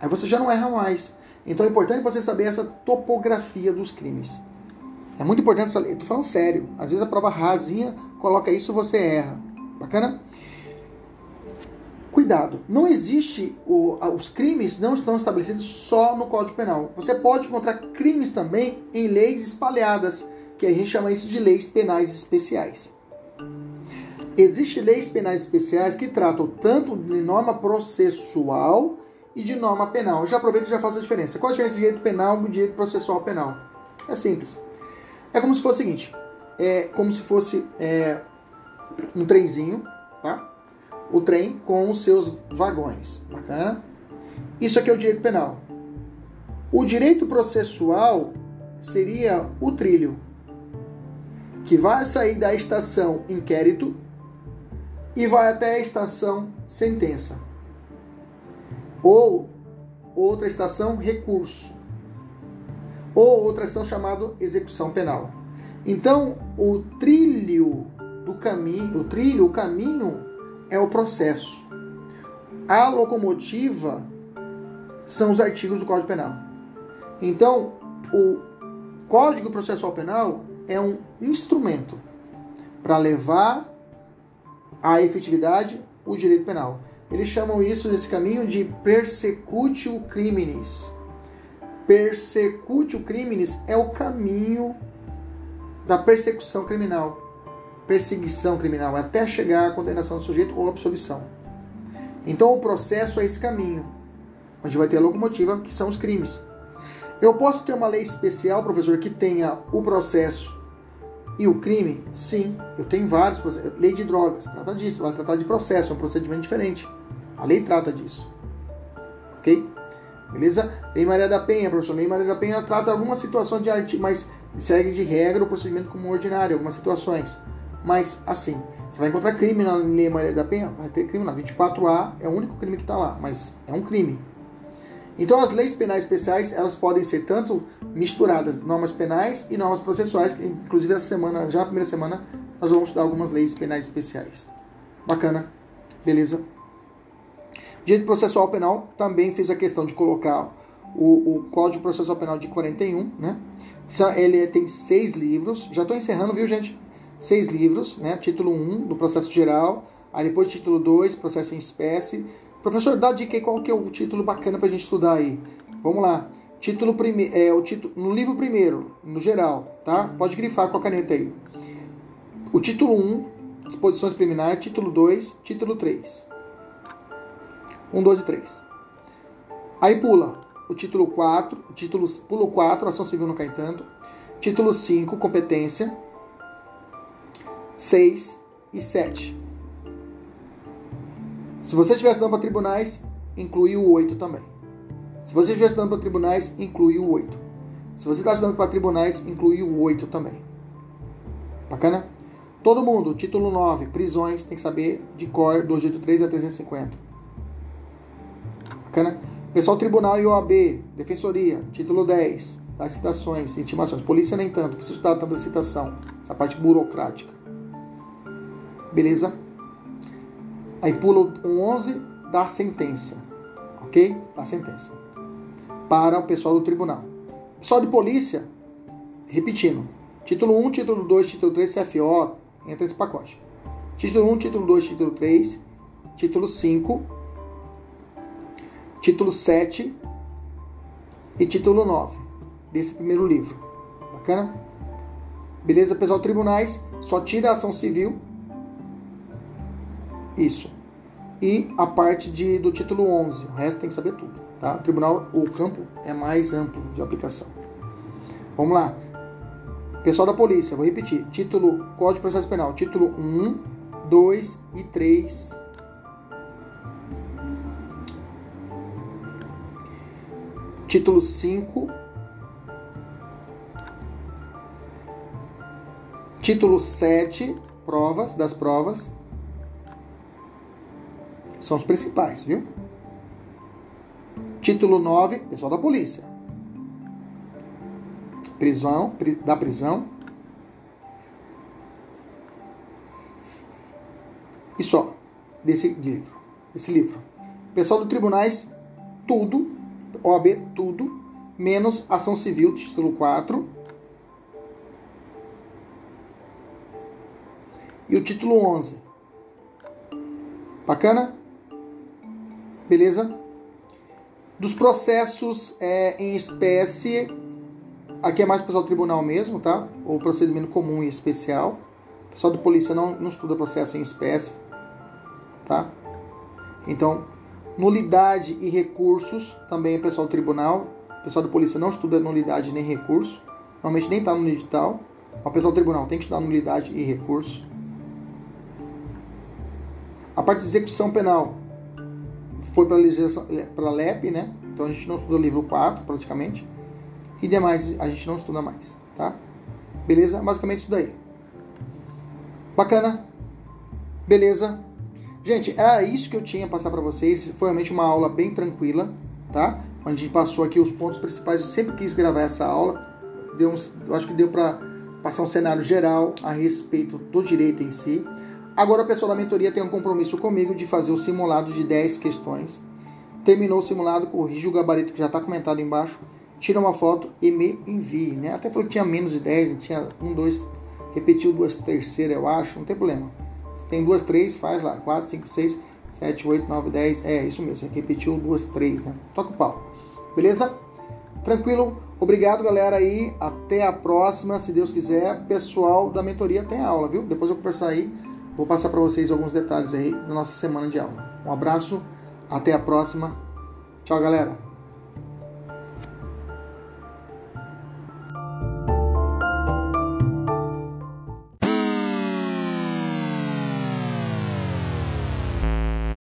Aí você já não erra mais. Então é importante você saber essa topografia dos crimes. É muito importante essa lei. Tô falando sério. Às vezes a prova rasinha coloca isso e você erra. Bacana? Cuidado, não existe o, os crimes não estão estabelecidos só no Código Penal. Você pode encontrar crimes também em leis espalhadas, que a gente chama isso de leis penais especiais. Existem leis penais especiais que tratam tanto de norma processual e de norma penal. Eu já aproveito e já faço a diferença. Qual a diferença de direito penal e direito processual penal? É simples. É como se fosse o seguinte: é como se fosse é, um trenzinho? O trem com os seus vagões. Bacana? Isso aqui é o direito penal. O direito processual seria o trilho, que vai sair da estação inquérito e vai até a estação sentença. Ou outra estação recurso. Ou outra estação chamada execução penal. Então, o trilho do caminho, o trilho, o caminho é o processo. A locomotiva são os artigos do Código Penal. Então, o Código Processual Penal é um instrumento para levar à efetividade o direito penal. Eles chamam isso desse caminho de persecutio criminis. Persecutio criminis é o caminho da persecução criminal perseguição criminal até chegar à condenação do sujeito ou absolvição. Então o processo é esse caminho, onde vai ter a locomotiva, que são os crimes. Eu posso ter uma lei especial, professor, que tenha o processo e o crime? Sim, eu tenho vários processos. Lei de drogas, trata disso, vai tratar de processo, é um procedimento diferente. A lei trata disso. Ok? Beleza? Lei Maria da Penha, professor. Lei Maria da Penha trata alguma situação de arte, mas segue de regra o procedimento como ordinário, algumas situações. Mas, assim, você vai encontrar crime na Lei Maria da Penha? Vai ter crime lá. 24A é o único crime que está lá, mas é um crime. Então, as leis penais especiais, elas podem ser tanto misturadas, normas penais e normas processuais, que, inclusive essa semana, já na primeira semana, nós vamos estudar algumas leis penais especiais. Bacana? Beleza? Direito processual penal também fez a questão de colocar o, o Código Processual Penal de 41, né? Ele tem seis livros. Já estou encerrando, viu, gente? Seis livros, né? Título 1 do processo geral, aí depois título 2, processo em espécie. Professor, dá dica aí qual que é o título bacana para a gente estudar aí. Vamos lá. Título primeiro, é o título no livro primeiro, no geral, tá? Pode grifar com a caneta aí. O título 1, disposições preliminares, título 2, título 3. 1, 2 e 3. Aí pula o título 4, o título, pula 4, ação civil no Caetano. Título 5, competência. 6 e 7. Se você estiver estudando para tribunais, inclui o 8 também. Se você estiver estudando para tribunais, inclui o 8. Se você está estudando para tribunais, inclui o 8 também. Bacana? Todo mundo, título 9, prisões, tem que saber de cor 283 a 350. Bacana? Pessoal Tribunal e OAB, Defensoria, título 10, das citações, intimações. Polícia nem tanto, precisa estudar tanta citação, essa parte burocrática. Beleza? Aí pula o 11 da sentença. Ok? Da sentença. Para o pessoal do tribunal. Pessoal de polícia, repetindo. Título 1, título 2, título 3, CFO, entra esse pacote. Título 1, título 2, título 3, título 5, título 7 e título 9 desse primeiro livro. Bacana? Beleza, pessoal? Tribunais, só tira a ação civil isso. E a parte de, do título 11, o resto tem que saber tudo. Tá? O tribunal, o campo é mais amplo de aplicação. Vamos lá. Pessoal da polícia, vou repetir. Título Código de Processo Penal, título 1, 2 e 3. Título 5. Título 7, provas das provas. São os principais, viu? Título 9, pessoal da polícia. Prisão, da prisão. E só, desse livro. Esse livro. Pessoal do tribunais, tudo. OAB, tudo. Menos ação civil, título 4. E o título 11. Bacana? Beleza? Dos processos é, em espécie, aqui é mais pessoal do tribunal mesmo, tá? Ou procedimento comum e especial. O pessoal de polícia não, não estuda processo em espécie, tá? Então, nulidade e recursos também é pessoal do tribunal. O pessoal de polícia não estuda nulidade nem recurso. Normalmente nem está no edital. O pessoal do tribunal tem que estudar nulidade e recurso. A parte de execução penal foi para a LEP, né? Então a gente não estudou livro 4 praticamente. E demais a gente não estuda mais, tá? Beleza? Basicamente isso daí. Bacana? Beleza? Gente, era isso que eu tinha a passar para vocês. Foi realmente uma aula bem tranquila, tá? Onde a gente passou aqui os pontos principais. Eu sempre quis gravar essa aula. Deu uns, eu acho que deu para passar um cenário geral a respeito do direito em si. Agora o pessoal da mentoria tem um compromisso comigo de fazer o simulado de 10 questões. Terminou o simulado, corrige o gabarito que já está comentado embaixo, tira uma foto e me envie. Né? Até falou que tinha menos de 10, tinha um, dois, repetiu duas terceiras, eu acho, não tem problema. Se tem duas, três, faz lá. 4, 5, 6, 7, 8, 9, 10. É isso mesmo, repetiu duas, três, né? Toca o pau. Beleza? Tranquilo? Obrigado, galera, aí. Até a próxima, se Deus quiser. Pessoal da mentoria tem aula, viu? Depois eu conversar aí Vou passar para vocês alguns detalhes aí da nossa semana de aula. Um abraço, até a próxima. Tchau, galera.